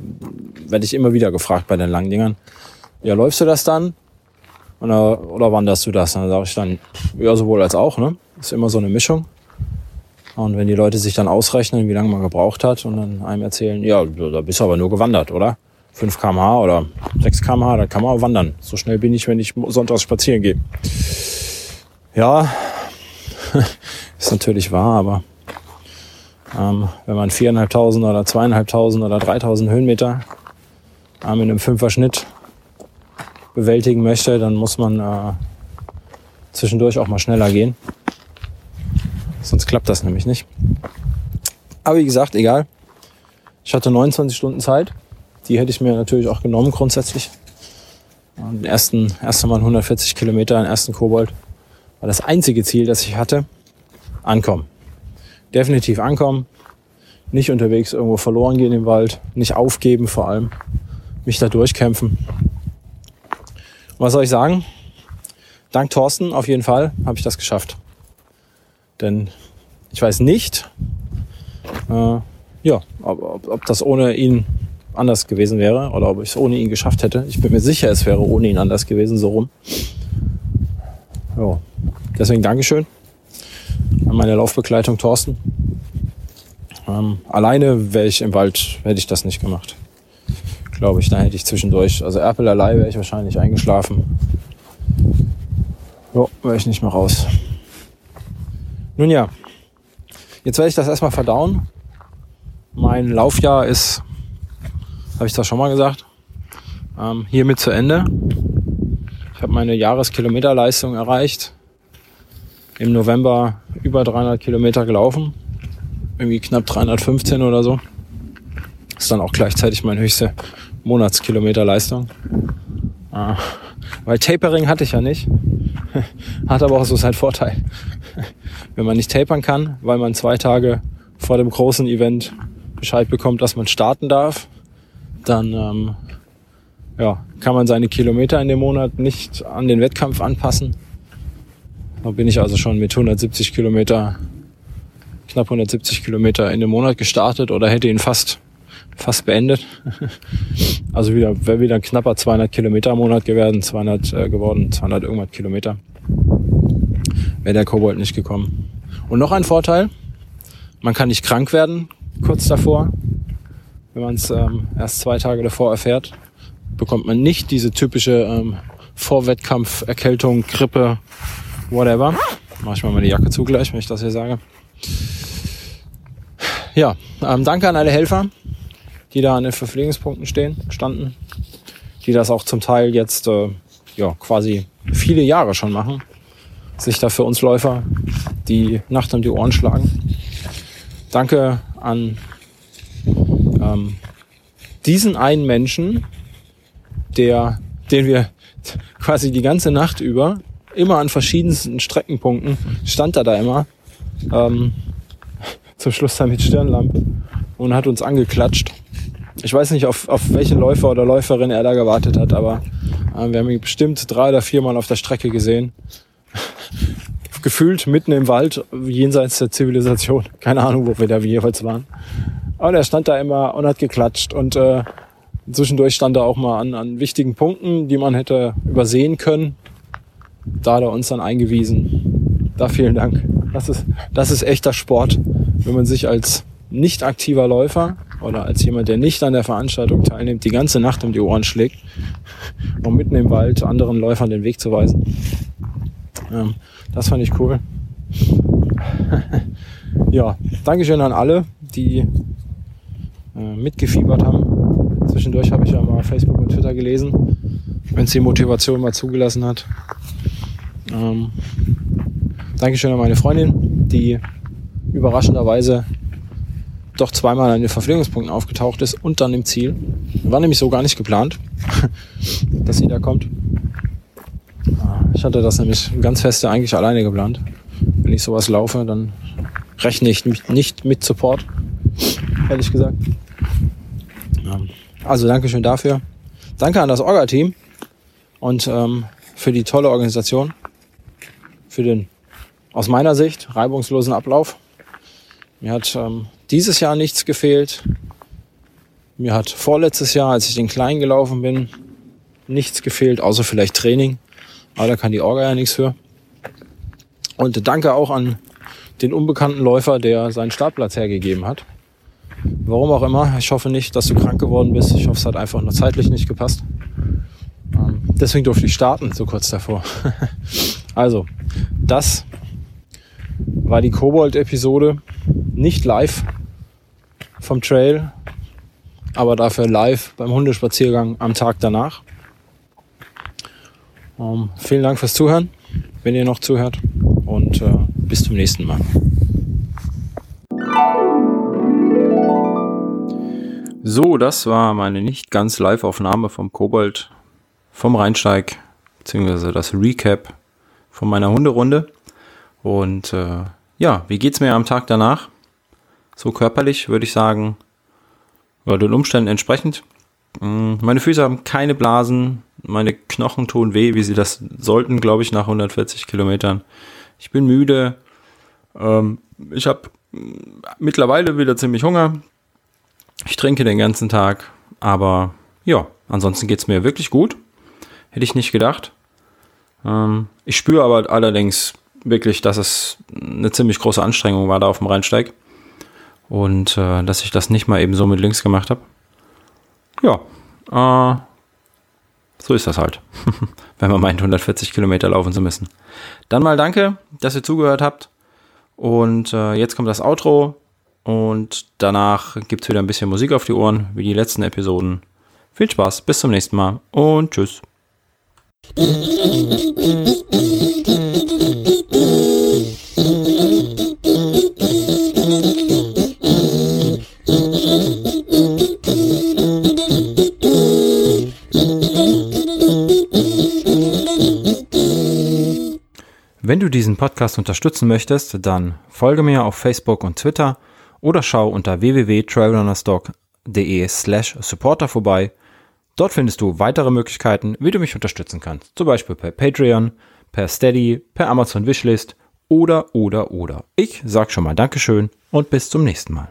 werde ich immer wieder gefragt bei den langen Dingern. Ja, läufst du das dann? Oder, oder wanderst du das? Dann sage ich dann, ja, sowohl als auch, ne? Ist immer so eine Mischung. Und wenn die Leute sich dann ausrechnen, wie lange man gebraucht hat und dann einem erzählen, ja, da bist du aber nur gewandert, oder? 5 kmh oder 6 kmh, da kann man auch wandern. So schnell bin ich, wenn ich sonntags spazieren gehe. Ja, ist natürlich wahr, aber ähm, wenn man 4.500 oder 2.500 oder 3.000 Höhenmeter ähm, in einem Fünfer-Schnitt bewältigen möchte, dann muss man äh, zwischendurch auch mal schneller gehen. Sonst klappt das nämlich nicht. Aber wie gesagt, egal. Ich hatte 29 Stunden Zeit. Die hätte ich mir natürlich auch genommen grundsätzlich. Den ersten, erste Mal 140 Kilometer, den ersten Kobold, war das einzige Ziel, das ich hatte. Ankommen definitiv ankommen, nicht unterwegs irgendwo verloren gehen im Wald, nicht aufgeben vor allem, mich da durchkämpfen. was soll ich sagen? Dank Thorsten auf jeden Fall habe ich das geschafft. Denn ich weiß nicht, äh, ja, ob, ob, ob das ohne ihn anders gewesen wäre oder ob ich es ohne ihn geschafft hätte. Ich bin mir sicher, es wäre ohne ihn anders gewesen, so rum. Ja, deswegen Dankeschön an meine Laufbegleitung Thorsten. Ähm, alleine wäre ich im Wald, hätte ich das nicht gemacht. Glaube ich, da hätte ich zwischendurch, also Erpelerlei wäre ich wahrscheinlich eingeschlafen. Jo, wäre ich nicht mehr raus. Nun ja, jetzt werde ich das erstmal verdauen. Mein Laufjahr ist, habe ich das schon mal gesagt, ähm, hiermit zu Ende. Ich habe meine Jahreskilometerleistung erreicht im November über 300 Kilometer gelaufen. Irgendwie knapp 315 oder so. Ist dann auch gleichzeitig meine höchste Monatskilometerleistung. Ah, weil Tapering hatte ich ja nicht. Hat aber auch so seinen Vorteil. Wenn man nicht tapern kann, weil man zwei Tage vor dem großen Event Bescheid bekommt, dass man starten darf, dann ähm, ja, kann man seine Kilometer in dem Monat nicht an den Wettkampf anpassen da bin ich also schon mit 170 Kilometer, knapp 170 Kilometer in dem Monat gestartet oder hätte ihn fast, fast beendet. Also wieder, wäre wieder ein knapper 200 Kilometer im Monat geworden, 200 äh, geworden, 200 irgendwas Kilometer. Wäre der Kobold nicht gekommen. Und noch ein Vorteil, man kann nicht krank werden kurz davor. Wenn man es ähm, erst zwei Tage davor erfährt, bekommt man nicht diese typische ähm, Vorwettkampf, Erkältung, Grippe, whatever. Mach ich mal meine Jacke zugleich, wenn ich das hier sage. Ja, ähm, danke an alle Helfer, die da an den Verpflegungspunkten stehen, standen, die das auch zum Teil jetzt äh, ja quasi viele Jahre schon machen, sich da für uns Läufer die Nacht um die Ohren schlagen. Danke an ähm, diesen einen Menschen, der, den wir quasi die ganze Nacht über immer an verschiedensten Streckenpunkten, stand er da immer. Ähm, zum Schluss dann mit Stirnlampe und hat uns angeklatscht. Ich weiß nicht, auf, auf welchen Läufer oder Läuferin er da gewartet hat, aber äh, wir haben ihn bestimmt drei oder viermal auf der Strecke gesehen. Gefühlt mitten im Wald, jenseits der Zivilisation. Keine Ahnung, wo wir da jeweils waren. Aber er stand da immer und hat geklatscht und äh, zwischendurch stand er auch mal an, an wichtigen Punkten, die man hätte übersehen können. Da hat er uns dann eingewiesen. da vielen Dank. Das ist, das ist echter Sport, wenn man sich als nicht aktiver Läufer oder als jemand, der nicht an der Veranstaltung teilnimmt, die ganze Nacht um die Ohren schlägt, um mitten im Wald anderen Läufern den Weg zu weisen. Ähm, das fand ich cool. ja, Dankeschön an alle, die äh, mitgefiebert haben. Zwischendurch habe ich ja mal Facebook und Twitter gelesen, wenn es die Motivation mal zugelassen hat. Ähm, Dankeschön an meine Freundin, die überraschenderweise doch zweimal an den Verpflegungspunkten aufgetaucht ist und dann im Ziel. War nämlich so gar nicht geplant, dass sie da kommt. Ich hatte das nämlich ganz feste eigentlich alleine geplant. Wenn ich sowas laufe, dann rechne ich nicht mit Support, ehrlich gesagt. Also Dankeschön dafür. Danke an das Orga-Team und ähm, für die tolle Organisation, für den aus meiner Sicht reibungslosen Ablauf. Mir hat ähm, dieses Jahr nichts gefehlt. Mir hat vorletztes Jahr, als ich den Kleinen gelaufen bin, nichts gefehlt, außer vielleicht Training. Aber da kann die Orga ja nichts für. Und danke auch an den unbekannten Läufer, der seinen Startplatz hergegeben hat. Warum auch immer. Ich hoffe nicht, dass du krank geworden bist. Ich hoffe, es hat einfach nur zeitlich nicht gepasst. Ähm, deswegen durfte ich starten, so kurz davor. also, das war die Kobold-Episode. Nicht live vom Trail, aber dafür live beim Hundespaziergang am Tag danach. Ähm, vielen Dank fürs Zuhören, wenn ihr noch zuhört und äh, bis zum nächsten Mal. So, das war meine nicht ganz Live-Aufnahme vom Kobold vom Rheinsteig, beziehungsweise das Recap von meiner Hunderunde. Und äh, ja, wie geht's mir am Tag danach? So körperlich würde ich sagen, oder den Umständen entsprechend. Mm, meine Füße haben keine Blasen, meine Knochen tun weh, wie sie das sollten, glaube ich, nach 140 Kilometern. Ich bin müde. Ähm, ich habe mittlerweile wieder ziemlich Hunger. Ich trinke den ganzen Tag, aber ja, ansonsten geht es mir wirklich gut. Hätte ich nicht gedacht. Ähm, ich spüre aber allerdings wirklich, dass es eine ziemlich große Anstrengung war da auf dem Rheinsteig. Und äh, dass ich das nicht mal eben so mit links gemacht habe. Ja, äh, so ist das halt, wenn man meint, 140 Kilometer laufen zu müssen. Dann mal danke, dass ihr zugehört habt. Und äh, jetzt kommt das Outro. Und danach gibt es wieder ein bisschen Musik auf die Ohren, wie die letzten Episoden. Viel Spaß, bis zum nächsten Mal und tschüss. Wenn du diesen Podcast unterstützen möchtest, dann folge mir auf Facebook und Twitter oder schau unter www.trailrunnerstock.de slash supporter vorbei. Dort findest du weitere Möglichkeiten, wie du mich unterstützen kannst. Zum Beispiel per Patreon, per Steady, per Amazon Wishlist oder, oder, oder. Ich sag schon mal Dankeschön und bis zum nächsten Mal.